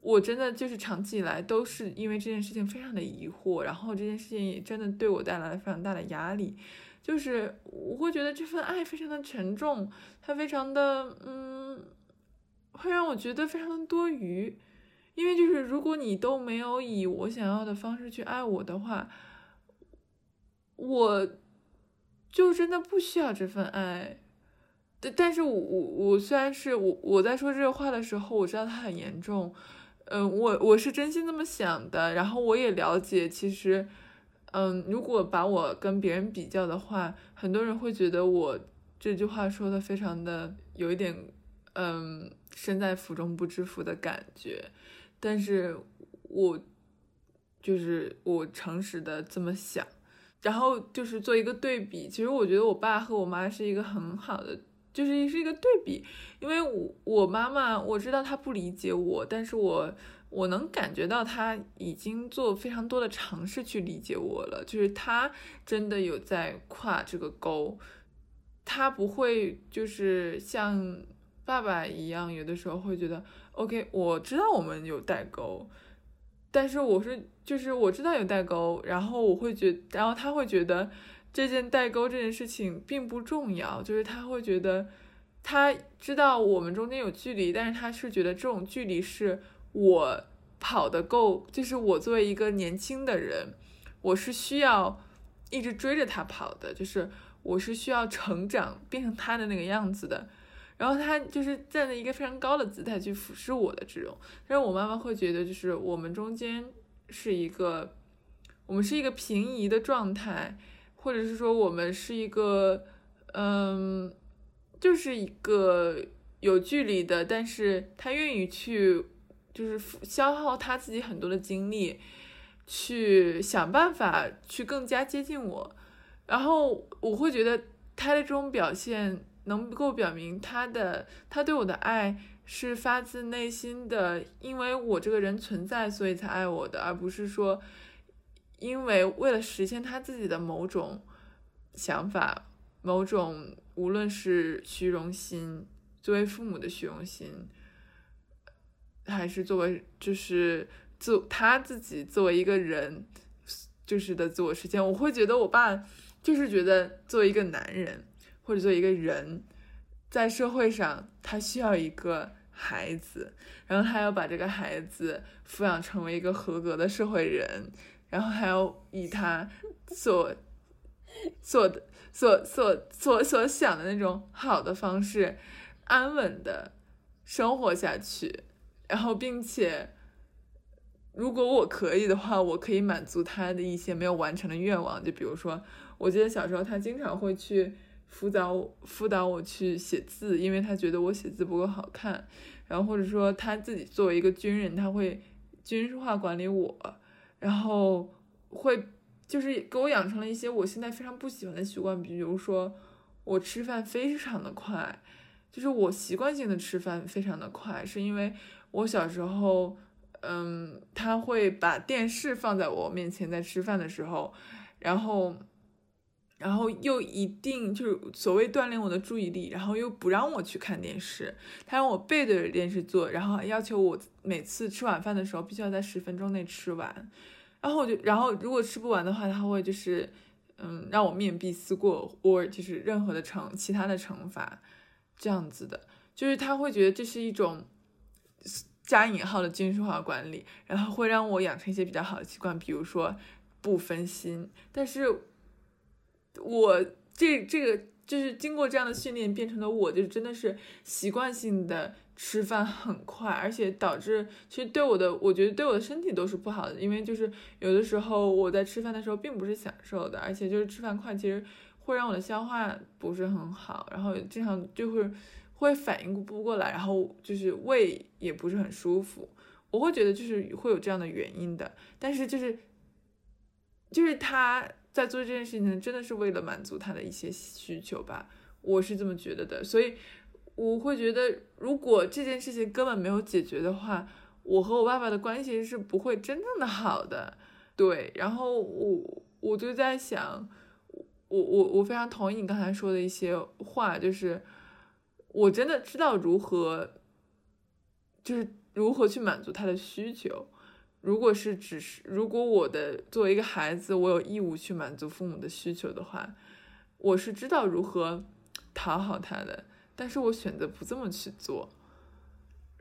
我真的就是长期以来都是因为这件事情非常的疑惑，然后这件事情也真的对我带来了非常大的压力，就是我会觉得这份爱非常的沉重，它非常的嗯，会让我觉得非常的多余，因为就是如果你都没有以我想要的方式去爱我的话，我就真的不需要这份爱，但但是我我虽然是我我在说这个话的时候，我知道它很严重。嗯，我我是真心这么想的，然后我也了解，其实，嗯，如果把我跟别人比较的话，很多人会觉得我这句话说的非常的有一点，嗯，身在福中不知福的感觉，但是我就是我诚实的这么想，然后就是做一个对比，其实我觉得我爸和我妈是一个很好的。就是是一个对比，因为我我妈妈我知道她不理解我，但是我我能感觉到她已经做非常多的尝试去理解我了，就是她真的有在跨这个沟，她不会就是像爸爸一样，有的时候会觉得 OK，我知道我们有代沟，但是我是就是我知道有代沟，然后我会觉，然后他会觉得。这件代沟这件事情并不重要，就是他会觉得，他知道我们中间有距离，但是他是觉得这种距离是我跑得够，就是我作为一个年轻的人，我是需要一直追着他跑的，就是我是需要成长变成他的那个样子的。然后他就是站在一个非常高的姿态去俯视我的这种，但是我妈妈会觉得就是我们中间是一个，我们是一个平移的状态，或者是说我们是一个，嗯，就是一个有距离的，但是他愿意去，就是消耗他自己很多的精力，去想办法去更加接近我，然后我会觉得他的这种表现。能够表明他的他对我的爱是发自内心的，因为我这个人存在，所以才爱我的，而不是说因为为了实现他自己的某种想法、某种无论是虚荣心，作为父母的虚荣心，还是作为就是自他自己作为一个人就是的自我实现，我会觉得我爸就是觉得作为一个男人。或者做一个人，在社会上，他需要一个孩子，然后他要把这个孩子抚养成为一个合格的社会人，然后还要以他所 所的所所所所想的那种好的方式，安稳的生活下去，然后并且，如果我可以的话，我可以满足他的一些没有完成的愿望，就比如说，我记得小时候他经常会去。辅导辅导我去写字，因为他觉得我写字不够好看。然后或者说他自己作为一个军人，他会军事化管理我，然后会就是给我养成了一些我现在非常不喜欢的习惯，比如说我吃饭非常的快，就是我习惯性的吃饭非常的快，是因为我小时候，嗯，他会把电视放在我面前在吃饭的时候，然后。然后又一定就是所谓锻炼我的注意力，然后又不让我去看电视，他让我背对着电视做，然后要求我每次吃晚饭的时候必须要在十分钟内吃完，然后我就，然后如果吃不完的话，他会就是，嗯，让我面壁思过，或就是任何的惩其他的惩罚，这样子的，就是他会觉得这是一种加引号的军事化管理，然后会让我养成一些比较好的习惯，比如说不分心，但是。我这这个就是经过这样的训练变成的，我就真的是习惯性的吃饭很快，而且导致其实对我的，我觉得对我的身体都是不好的，因为就是有的时候我在吃饭的时候并不是享受的，而且就是吃饭快，其实会让我的消化不是很好，然后经常就会会反应不过来，然后就是胃也不是很舒服，我会觉得就是会有这样的原因的，但是就是就是他。在做这件事情，真的是为了满足他的一些需求吧，我是这么觉得的。所以我会觉得，如果这件事情根本没有解决的话，我和我爸爸的关系是不会真正的好的。对，然后我我就在想，我我我非常同意你刚才说的一些话，就是我真的知道如何，就是如何去满足他的需求。如果是只是如果我的作为一个孩子，我有义务去满足父母的需求的话，我是知道如何讨好他的，但是我选择不这么去做。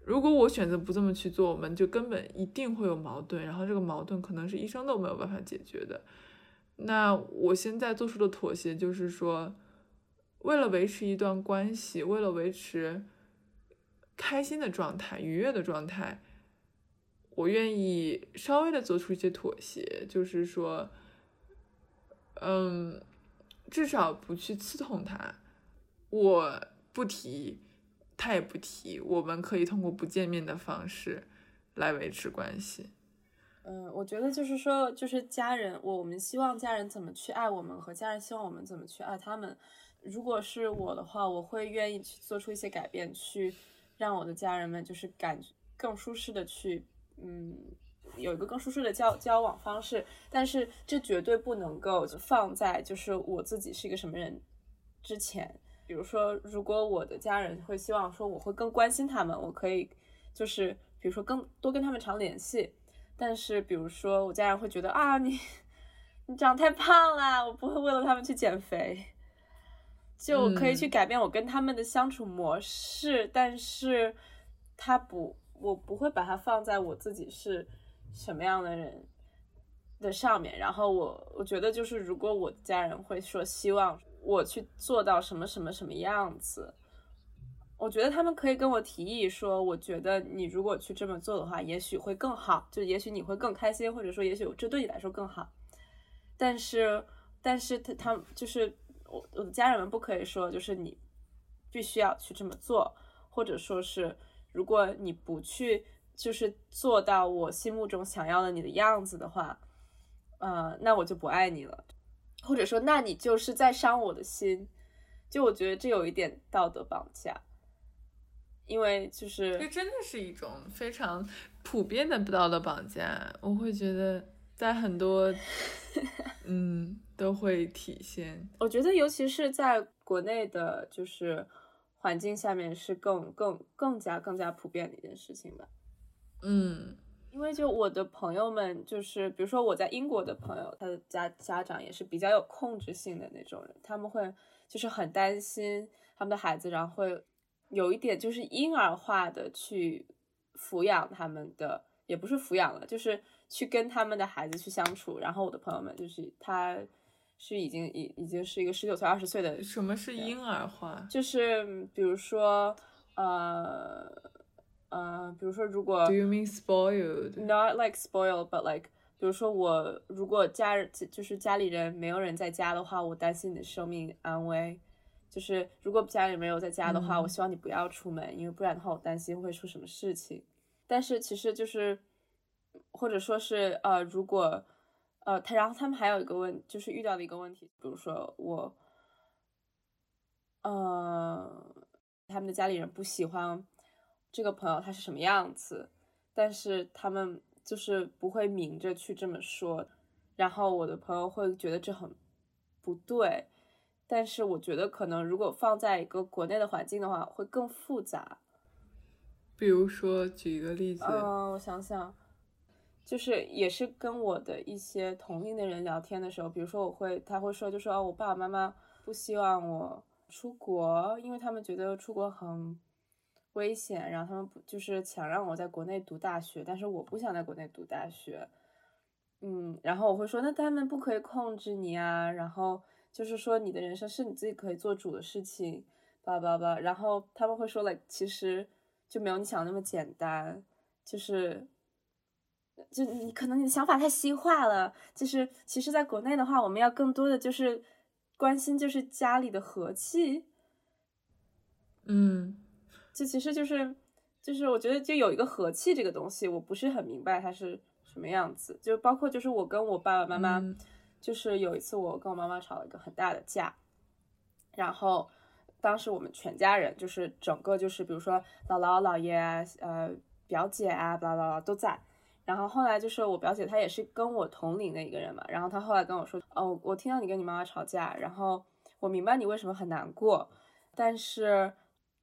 如果我选择不这么去做，我们就根本一定会有矛盾，然后这个矛盾可能是一生都没有办法解决的。那我现在做出的妥协就是说，为了维持一段关系，为了维持开心的状态、愉悦的状态。我愿意稍微的做出一些妥协，就是说，嗯，至少不去刺痛他。我不提，他也不提，我们可以通过不见面的方式来维持关系。嗯，我觉得就是说，就是家人，我们希望家人怎么去爱我们，和家人希望我们怎么去爱他们。如果是我的话，我会愿意去做出一些改变，去让我的家人们就是感更舒适的去。嗯，有一个更舒适的交交往方式，但是这绝对不能够放在就是我自己是一个什么人之前。比如说，如果我的家人会希望说我会更关心他们，我可以就是比如说更多跟他们常联系。但是比如说我家人会觉得啊，你你长太胖了，我不会为了他们去减肥，就可以去改变我跟他们的相处模式，但是他不。我不会把它放在我自己是什么样的人的上面，然后我我觉得就是如果我的家人会说希望我去做到什么什么什么样子。我觉得他们可以跟我提议说，我觉得你如果去这么做的话，也许会更好，就也许你会更开心，或者说也许这对你来说更好。但是，但是他他就是我我的家人们不可以说，就是你必须要去这么做，或者说是如果你不去，就是做到我心目中想要的你的样子的话，呃，那我就不爱你了，或者说那你就是在伤我的心，就我觉得这有一点道德绑架。因为就是这真的是一种非常普遍的道德绑架，我会觉得在很多 嗯都会体现。我觉得尤其是在国内的，就是环境下面是更更更加更加普遍的一件事情吧。嗯，因为就我的朋友们，就是比如说我在英国的朋友，他的家家长也是比较有控制性的那种人，他们会就是很担心他们的孩子，然后会。有一点就是婴儿化的去抚养他们的，也不是抚养了，就是去跟他们的孩子去相处。然后我的朋友们就是他是已经已已经是一个十九岁二十岁的。什么是婴儿化？就是比如说呃呃，比如说如果。Do you mean spoiled? Not like spoiled, but like，比如说我如果家人就是家里人没有人在家的话，我担心你的生命安危。就是如果家里没有在家的话，我希望你不要出门，因为不然的话我担心会出什么事情。但是其实就是，或者说是呃，如果呃他，然后他们还有一个问，就是遇到的一个问题，比如说我，呃，他们的家里人不喜欢这个朋友他是什么样子，但是他们就是不会明着去这么说，然后我的朋友会觉得这很不对。但是我觉得，可能如果放在一个国内的环境的话，会更复杂。比如说，举一个例子。嗯，我想想，就是也是跟我的一些同龄的人聊天的时候，比如说我会，他会说，就说哦我爸爸妈妈不希望我出国，因为他们觉得出国很危险，然后他们不就是想让我在国内读大学，但是我不想在国内读大学。嗯，然后我会说，那他们不可以控制你啊，然后。就是说，你的人生是你自己可以做主的事情，叭叭叭。然后他们会说，like，其实就没有你想的那么简单。就是，就你可能你的想法太西化了。就是，其实，在国内的话，我们要更多的就是关心，就是家里的和气。嗯，这其实就是，就是我觉得就有一个和气这个东西，我不是很明白它是什么样子。就包括就是我跟我爸爸妈妈。就是有一次，我跟我妈妈吵了一个很大的架，然后当时我们全家人，就是整个就是比如说姥姥姥爷啊，呃表姐啊，巴拉巴拉都在。然后后来就是我表姐她也是跟我同龄的一个人嘛，然后她后来跟我说，哦，我听到你跟你妈妈吵架，然后我明白你为什么很难过，但是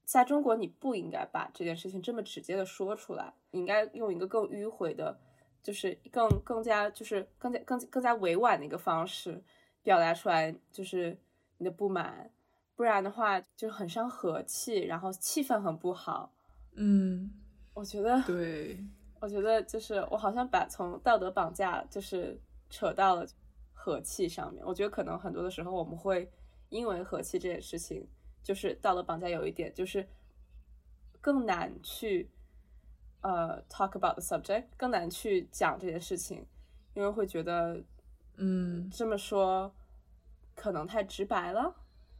在中国你不应该把这件事情这么直接的说出来，你应该用一个更迂回的。就是更更加就是更加更更加委婉的一个方式表达出来，就是你的不满，不然的话就很伤和气，然后气氛很不好。嗯，我觉得对，我觉得就是我好像把从道德绑架就是扯到了和气上面。我觉得可能很多的时候我们会因为和气这件事情，就是道德绑架有一点就是更难去。呃，talk about the subject 更难去讲这件事情，因为会觉得，嗯，这么说可能太直白了。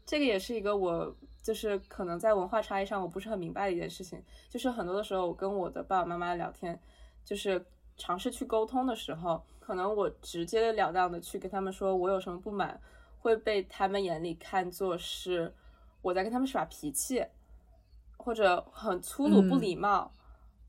这个也是一个我就是可能在文化差异上我不是很明白的一件事情。就是很多的时候，我跟我的爸爸妈妈聊天，就是尝试去沟通的时候，可能我直截了当的去跟他们说我有什么不满，会被他们眼里看作是我在跟他们耍脾气，或者很粗鲁不礼貌。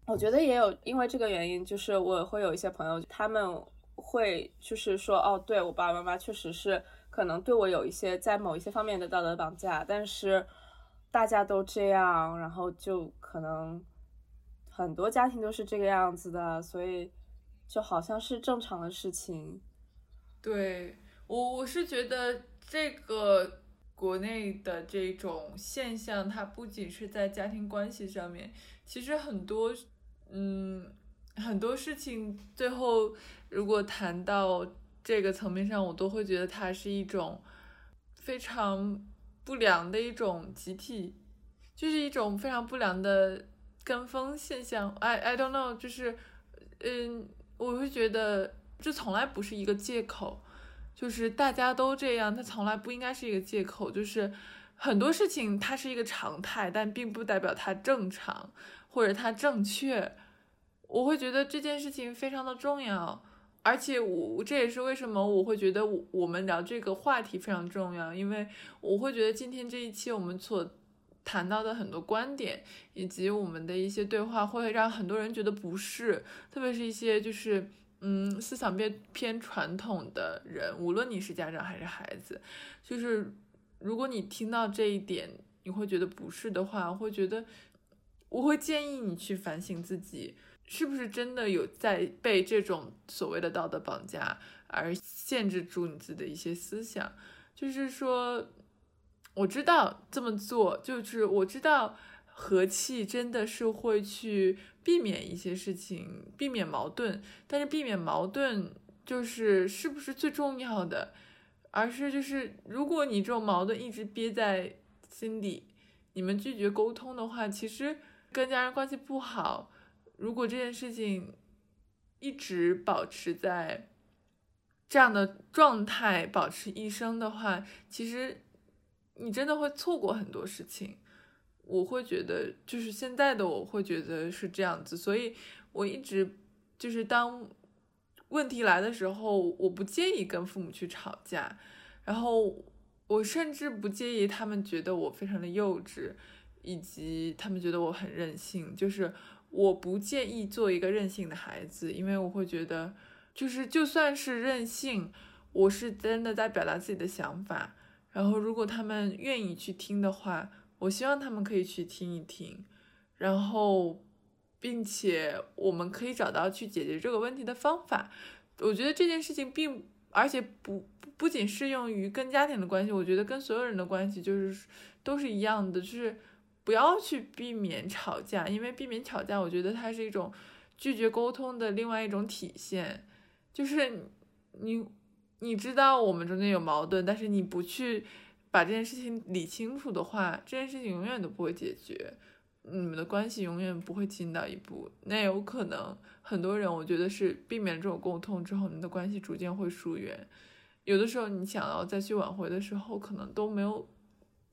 我觉得也有，因为这个原因，就是我会有一些朋友，他们会就是说，哦，对我爸爸妈妈确实是可能对我有一些在某一些方面的道德绑架，但是大家都这样，然后就可能很多家庭都是这个样子的，所以就好像是正常的事情。对我，我是觉得这个国内的这种现象，它不仅是在家庭关系上面，其实很多。嗯，很多事情最后如果谈到这个层面上，我都会觉得它是一种非常不良的一种集体，就是一种非常不良的跟风现象。I I don't know，就是嗯，我会觉得这从来不是一个借口，就是大家都这样，它从来不应该是一个借口。就是很多事情它是一个常态，但并不代表它正常或者它正确。我会觉得这件事情非常的重要，而且我这也是为什么我会觉得我我们聊这个话题非常重要，因为我会觉得今天这一期我们所谈到的很多观点，以及我们的一些对话，会让很多人觉得不适，特别是一些就是嗯思想偏偏传统的人，无论你是家长还是孩子，就是如果你听到这一点你会觉得不适的话，会觉得我会建议你去反省自己。是不是真的有在被这种所谓的道德绑架而限制住你自己的一些思想？就是说，我知道这么做，就是我知道和气真的是会去避免一些事情，避免矛盾。但是避免矛盾就是是不是最重要的？而是就是如果你这种矛盾一直憋在心底，你们拒绝沟通的话，其实跟家人关系不好。如果这件事情一直保持在这样的状态，保持一生的话，其实你真的会错过很多事情。我会觉得，就是现在的我会觉得是这样子，所以我一直就是当问题来的时候，我不介意跟父母去吵架，然后我甚至不介意他们觉得我非常的幼稚，以及他们觉得我很任性，就是。我不建议做一个任性的孩子，因为我会觉得，就是就算是任性，我是真的在表达自己的想法。然后，如果他们愿意去听的话，我希望他们可以去听一听。然后，并且我们可以找到去解决这个问题的方法。我觉得这件事情并，而且不不仅适用于跟家庭的关系，我觉得跟所有人的关系就是都是一样的，就是。不要去避免吵架，因为避免吵架，我觉得它是一种拒绝沟通的另外一种体现。就是你你知道我们中间有矛盾，但是你不去把这件事情理清楚的话，这件事情永远都不会解决，你们的关系永远不会进到一步。那有可能很多人，我觉得是避免这种沟通之后，你们的关系逐渐会疏远。有的时候你想要再去挽回的时候，可能都没有，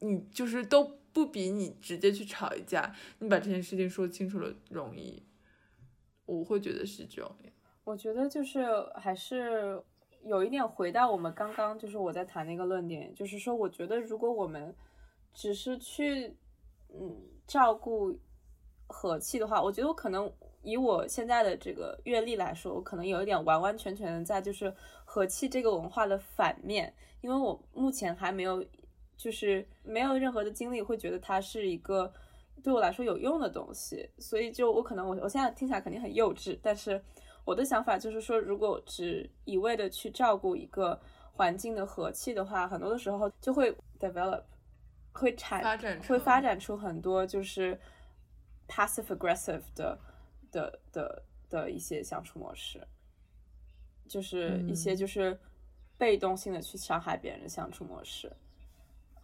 你就是都。不比你直接去吵一架，你把这件事情说清楚了容易，我会觉得是这样。我觉得就是还是有一点回到我们刚刚就是我在谈那个论点，就是说我觉得如果我们只是去嗯照顾和气的话，我觉得我可能以我现在的这个阅历来说，我可能有一点完完全全的在就是和气这个文化的反面，因为我目前还没有。就是没有任何的经历，会觉得它是一个对我来说有用的东西，所以就我可能我我现在听起来肯定很幼稚，但是我的想法就是说，如果只一味的去照顾一个环境的和气的话，很多的时候就会 develop，会产会发展出很多就是 passive aggressive 的的的的一些相处模式，就是一些就是被动性的去伤害别人的相处模式。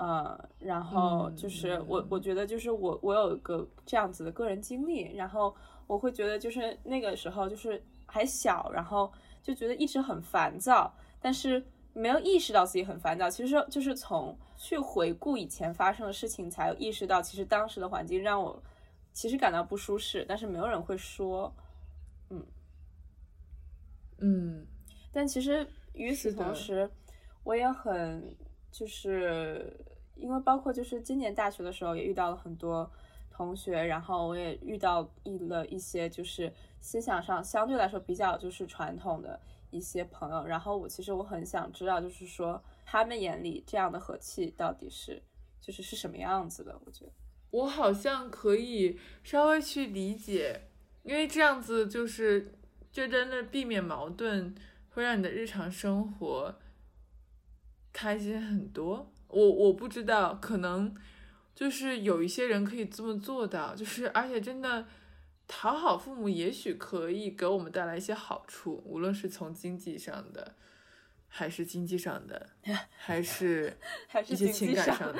嗯，然后就是我，我觉得就是我，我有一个这样子的个人经历，然后我会觉得就是那个时候就是还小，然后就觉得一直很烦躁，但是没有意识到自己很烦躁。其实就是从去回顾以前发生的事情，才有意识到其实当时的环境让我其实感到不舒适，但是没有人会说，嗯嗯，但其实与此同时，我也很。就是因为包括就是今年大学的时候也遇到了很多同学，然后我也遇到一了一些就是思想上相对来说比较就是传统的一些朋友，然后我其实我很想知道，就是说他们眼里这样的和气到底是就是是什么样子的？我觉得我好像可以稍微去理解，因为这样子就是就真的避免矛盾，会让你的日常生活。开心很多，我我不知道，可能就是有一些人可以这么做到，就是而且真的讨好父母，也许可以给我们带来一些好处，无论是从经济上的，还是经济上的，还是 还是一些情感上上的？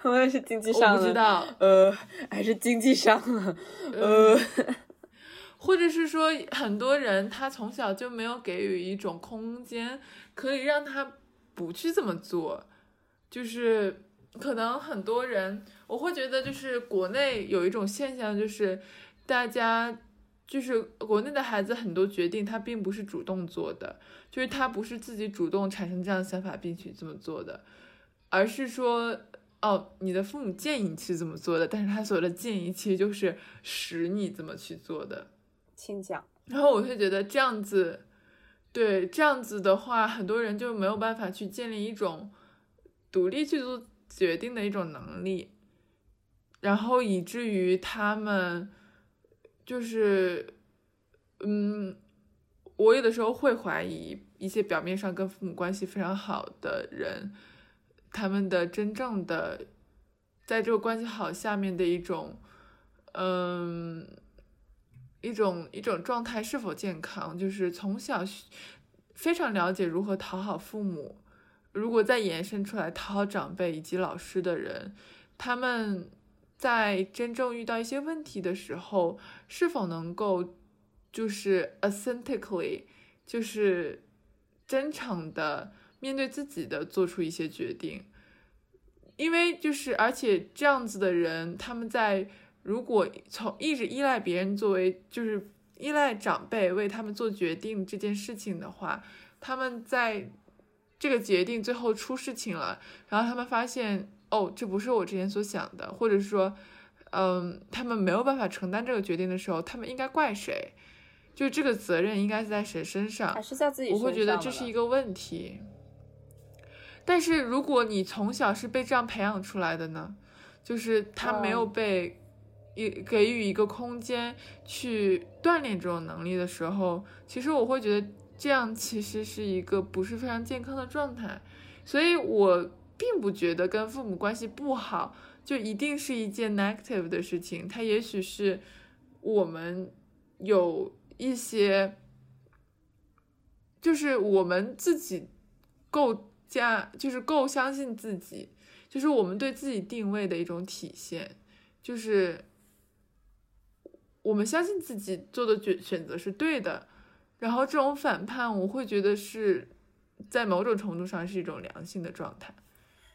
我也是经济上的，我不知道，呃，还是经济上的，呃，或者是说很多人他从小就没有给予一种空间，可以让他不去这么做，就是可能很多人我会觉得就是国内有一种现象就是大家。就是国内的孩子很多决定他并不是主动做的，就是他不是自己主动产生这样的想法并去这么做的，而是说，哦，你的父母建议你去这么做的，但是他所谓的建议其实就是使你怎么去做的。请讲。然后我会觉得这样子，对这样子的话，很多人就没有办法去建立一种独立去做决定的一种能力，然后以至于他们。就是，嗯，我有的时候会怀疑一些表面上跟父母关系非常好的人，他们的真正的在这个关系好下面的一种，嗯，一种一种状态是否健康？就是从小非常了解如何讨好父母，如果再延伸出来讨好长辈以及老师的人，他们。在真正遇到一些问题的时候，是否能够就是 authentically，就是真诚的面对自己的做出一些决定？因为就是而且这样子的人，他们在如果从一直依赖别人作为就是依赖长辈为他们做决定这件事情的话，他们在这个决定最后出事情了，然后他们发现。哦，这不是我之前所想的，或者是说，嗯，他们没有办法承担这个决定的时候，他们应该怪谁？就这个责任应该是在谁身上？还是在自己身上？我会觉得这是一个问题。但是如果你从小是被这样培养出来的呢？就是他没有被一给予一个空间去锻炼这种能力的时候，其实我会觉得这样其实是一个不是非常健康的状态。所以我。并不觉得跟父母关系不好就一定是一件 negative 的事情，它也许是我们有一些，就是我们自己够加，就是够相信自己，就是我们对自己定位的一种体现，就是我们相信自己做的选选择是对的，然后这种反叛，我会觉得是在某种程度上是一种良性的状态。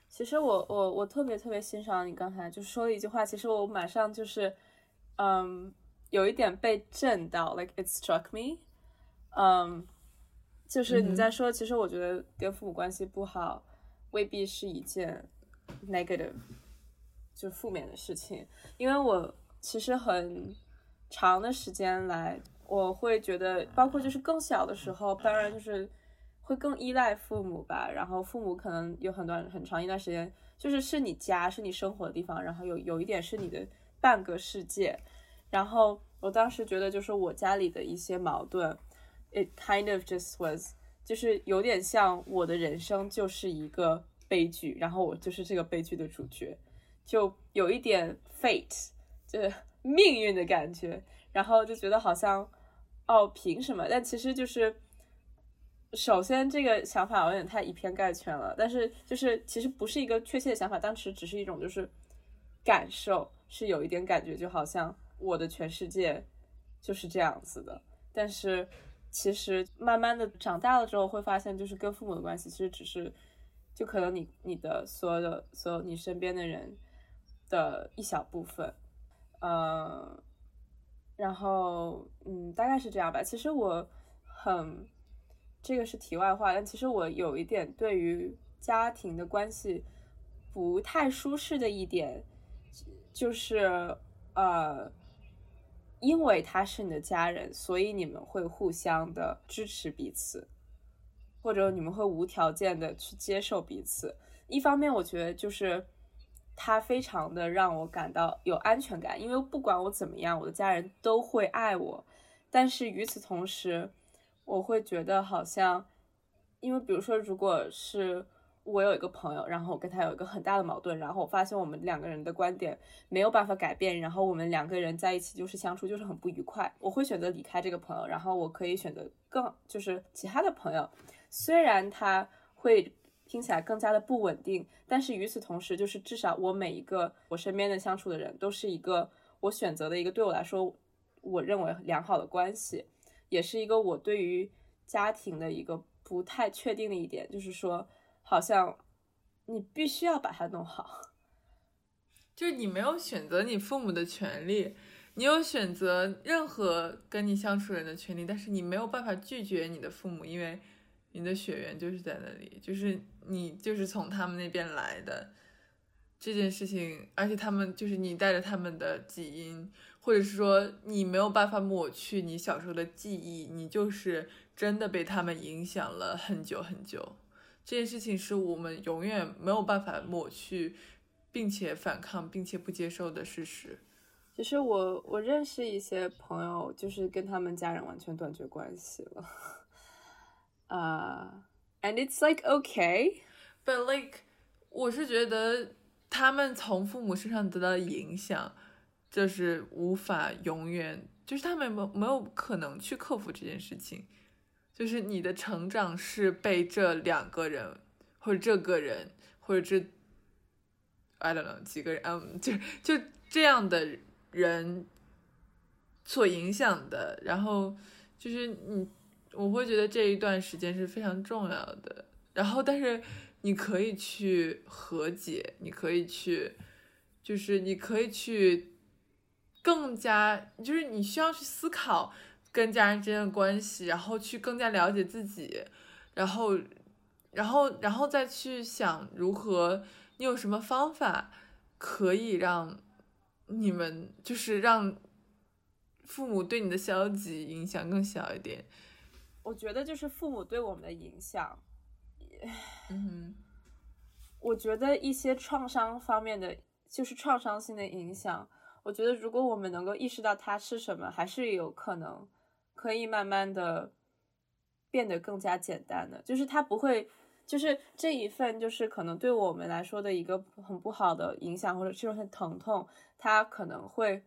其实我我我特别特别欣赏你刚才就说了一句话，其实我马上就是，嗯，有一点被震到，like it struck me，嗯，就是你在说，其实我觉得跟父母关系不好未必是一件 negative，就负面的事情，因为我其实很长的时间来，我会觉得，包括就是更小的时候，当然就是。会更依赖父母吧，然后父母可能有很短很长一段时间，就是是你家，是你生活的地方，然后有有一点是你的半个世界。然后我当时觉得，就是我家里的一些矛盾，it kind of just was，就是有点像我的人生就是一个悲剧，然后我就是这个悲剧的主角，就有一点 fate，就是命运的感觉。然后就觉得好像，哦，凭什么？但其实就是。首先，这个想法有点太以偏概全了，但是就是其实不是一个确切的想法，当时只是一种就是感受，是有一点感觉，就好像我的全世界就是这样子的。但是其实慢慢的长大了之后，会发现就是跟父母的关系其实只是就可能你你的所有的所有你身边的人的一小部分，呃，然后嗯，大概是这样吧。其实我很。这个是题外话，但其实我有一点对于家庭的关系不太舒适的一点，就是呃，因为他是你的家人，所以你们会互相的支持彼此，或者你们会无条件的去接受彼此。一方面，我觉得就是他非常的让我感到有安全感，因为不管我怎么样，我的家人都会爱我。但是与此同时，我会觉得好像，因为比如说，如果是我有一个朋友，然后我跟他有一个很大的矛盾，然后我发现我们两个人的观点没有办法改变，然后我们两个人在一起就是相处就是很不愉快，我会选择离开这个朋友，然后我可以选择更就是其他的朋友。虽然他会听起来更加的不稳定，但是与此同时，就是至少我每一个我身边的相处的人都是一个我选择的一个对我来说我认为良好的关系，也是一个我对于家庭的一个不太确定的一点，就是说好像你必须要把它弄好，就是你没有选择你父母的权利。你有选择任何跟你相处人的权利，但是你没有办法拒绝你的父母，因为你的血缘就是在那里，就是你就是从他们那边来的这件事情，而且他们就是你带着他们的基因，或者是说你没有办法抹去你小时候的记忆，你就是真的被他们影响了很久很久。这件事情是我们永远没有办法抹去，并且反抗，并且不接受的事实。其实我我认识一些朋友，就是跟他们家人完全断绝关系了，啊，and it's like okay，but like，我是觉得他们从父母身上得到的影响，就是无法永远，就是他们没没有可能去克服这件事情，就是你的成长是被这两个人或者这个人或者这，I don't know 几个人，嗯，就就这样的。人所影响的，然后就是你，我会觉得这一段时间是非常重要的。然后，但是你可以去和解，你可以去，就是你可以去更加，就是你需要去思考跟家人之间的关系，然后去更加了解自己，然后，然后，然后再去想如何，你有什么方法可以让。你们就是让父母对你的消极影响更小一点。我觉得就是父母对我们的影响，嗯，我觉得一些创伤方面的，就是创伤性的影响。我觉得如果我们能够意识到它是什么，还是有可能可以慢慢的变得更加简单的。就是它不会，就是这一份，就是可能对我们来说的一个很不好的影响，或者这种疼痛。它可能会，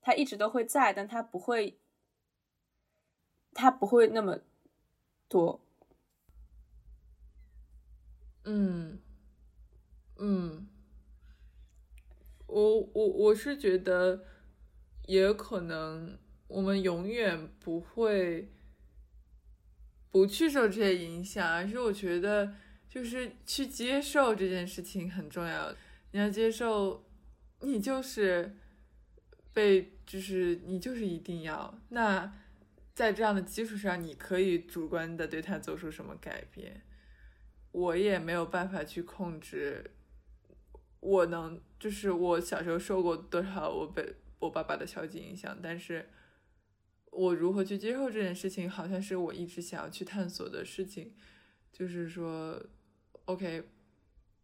它一直都会在，但它不会，它不会那么多。嗯，嗯，我我我是觉得，也可能我们永远不会不去受这些影响，而是我觉得就是去接受这件事情很重要，你要接受。你就是被，就是你就是一定要。那在这样的基础上，你可以主观的对他做出什么改变？我也没有办法去控制。我能，就是我小时候受过多少我被我爸爸的消极影响，但是我如何去接受这件事情，好像是我一直想要去探索的事情。就是说，OK，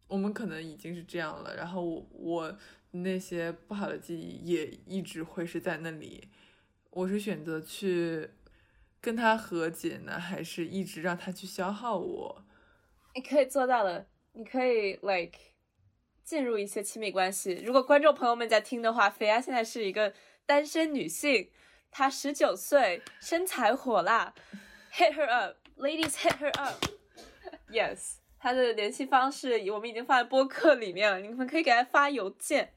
我们可能已经是这样了，然后我我。那些不好的记忆也一直会是在那里。我是选择去跟他和解呢，还是一直让他去消耗我？你可以做到的，你可以 like 进入一些亲密关系。如果观众朋友们在听的话，菲亚现在是一个单身女性，她十九岁，身材火辣，hit her up，ladies hit her up，yes。他的联系方式我们已经放在播客里面了，你们可以给他发邮件。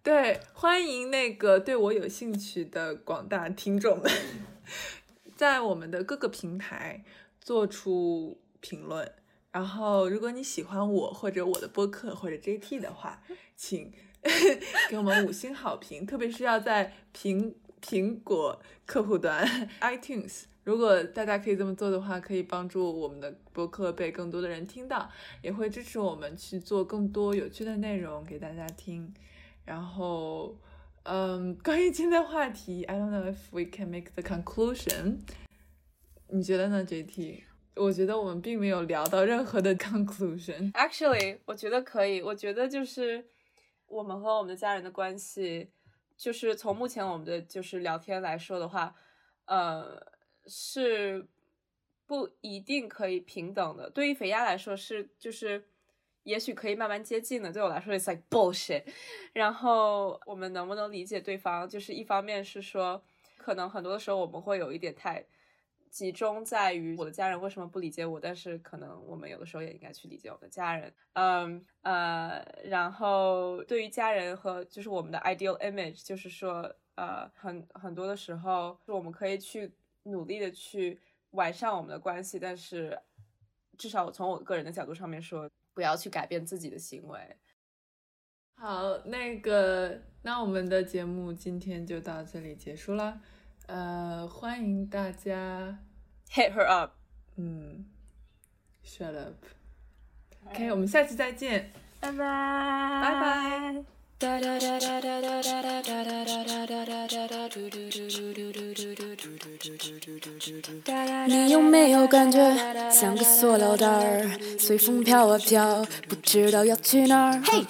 对，欢迎那个对我有兴趣的广大听众们，在我们的各个平台做出评论。然后，如果你喜欢我或者我的播客或者 JT 的话，请 给我们五星好评，特别是要在苹苹果客户端 iTunes。如果大家可以这么做的话，可以帮助我们的播客被更多的人听到，也会支持我们去做更多有趣的内容给大家听。然后，嗯，关于今天的话题，I don't know if we can make the conclusion。你觉得呢，JT？我觉得我们并没有聊到任何的 conclusion。Actually，我觉得可以。我觉得就是我们和我们的家人的关系，就是从目前我们的就是聊天来说的话，呃。是不一定可以平等的。对于肥鸭来说是，就是也许可以慢慢接近的。对我来说，it's like bullshit。然后我们能不能理解对方？就是一方面是说，可能很多的时候我们会有一点太，集中在于我的家人为什么不理解我，但是可能我们有的时候也应该去理解我的家人。嗯呃，然后对于家人和就是我们的 ideal image，就是说呃很很多的时候，我们可以去努力的去完善我们的关系，但是至少我从我个人的角度上面说，不要去改变自己的行为。好，那个那我们的节目今天就到这里结束了。呃，欢迎大家 hit her up，嗯，shut up。OK，我们下期再见，拜拜，拜拜。你有没有感觉像个塑料袋儿，随风飘啊飘，不知道要去哪儿？嘿。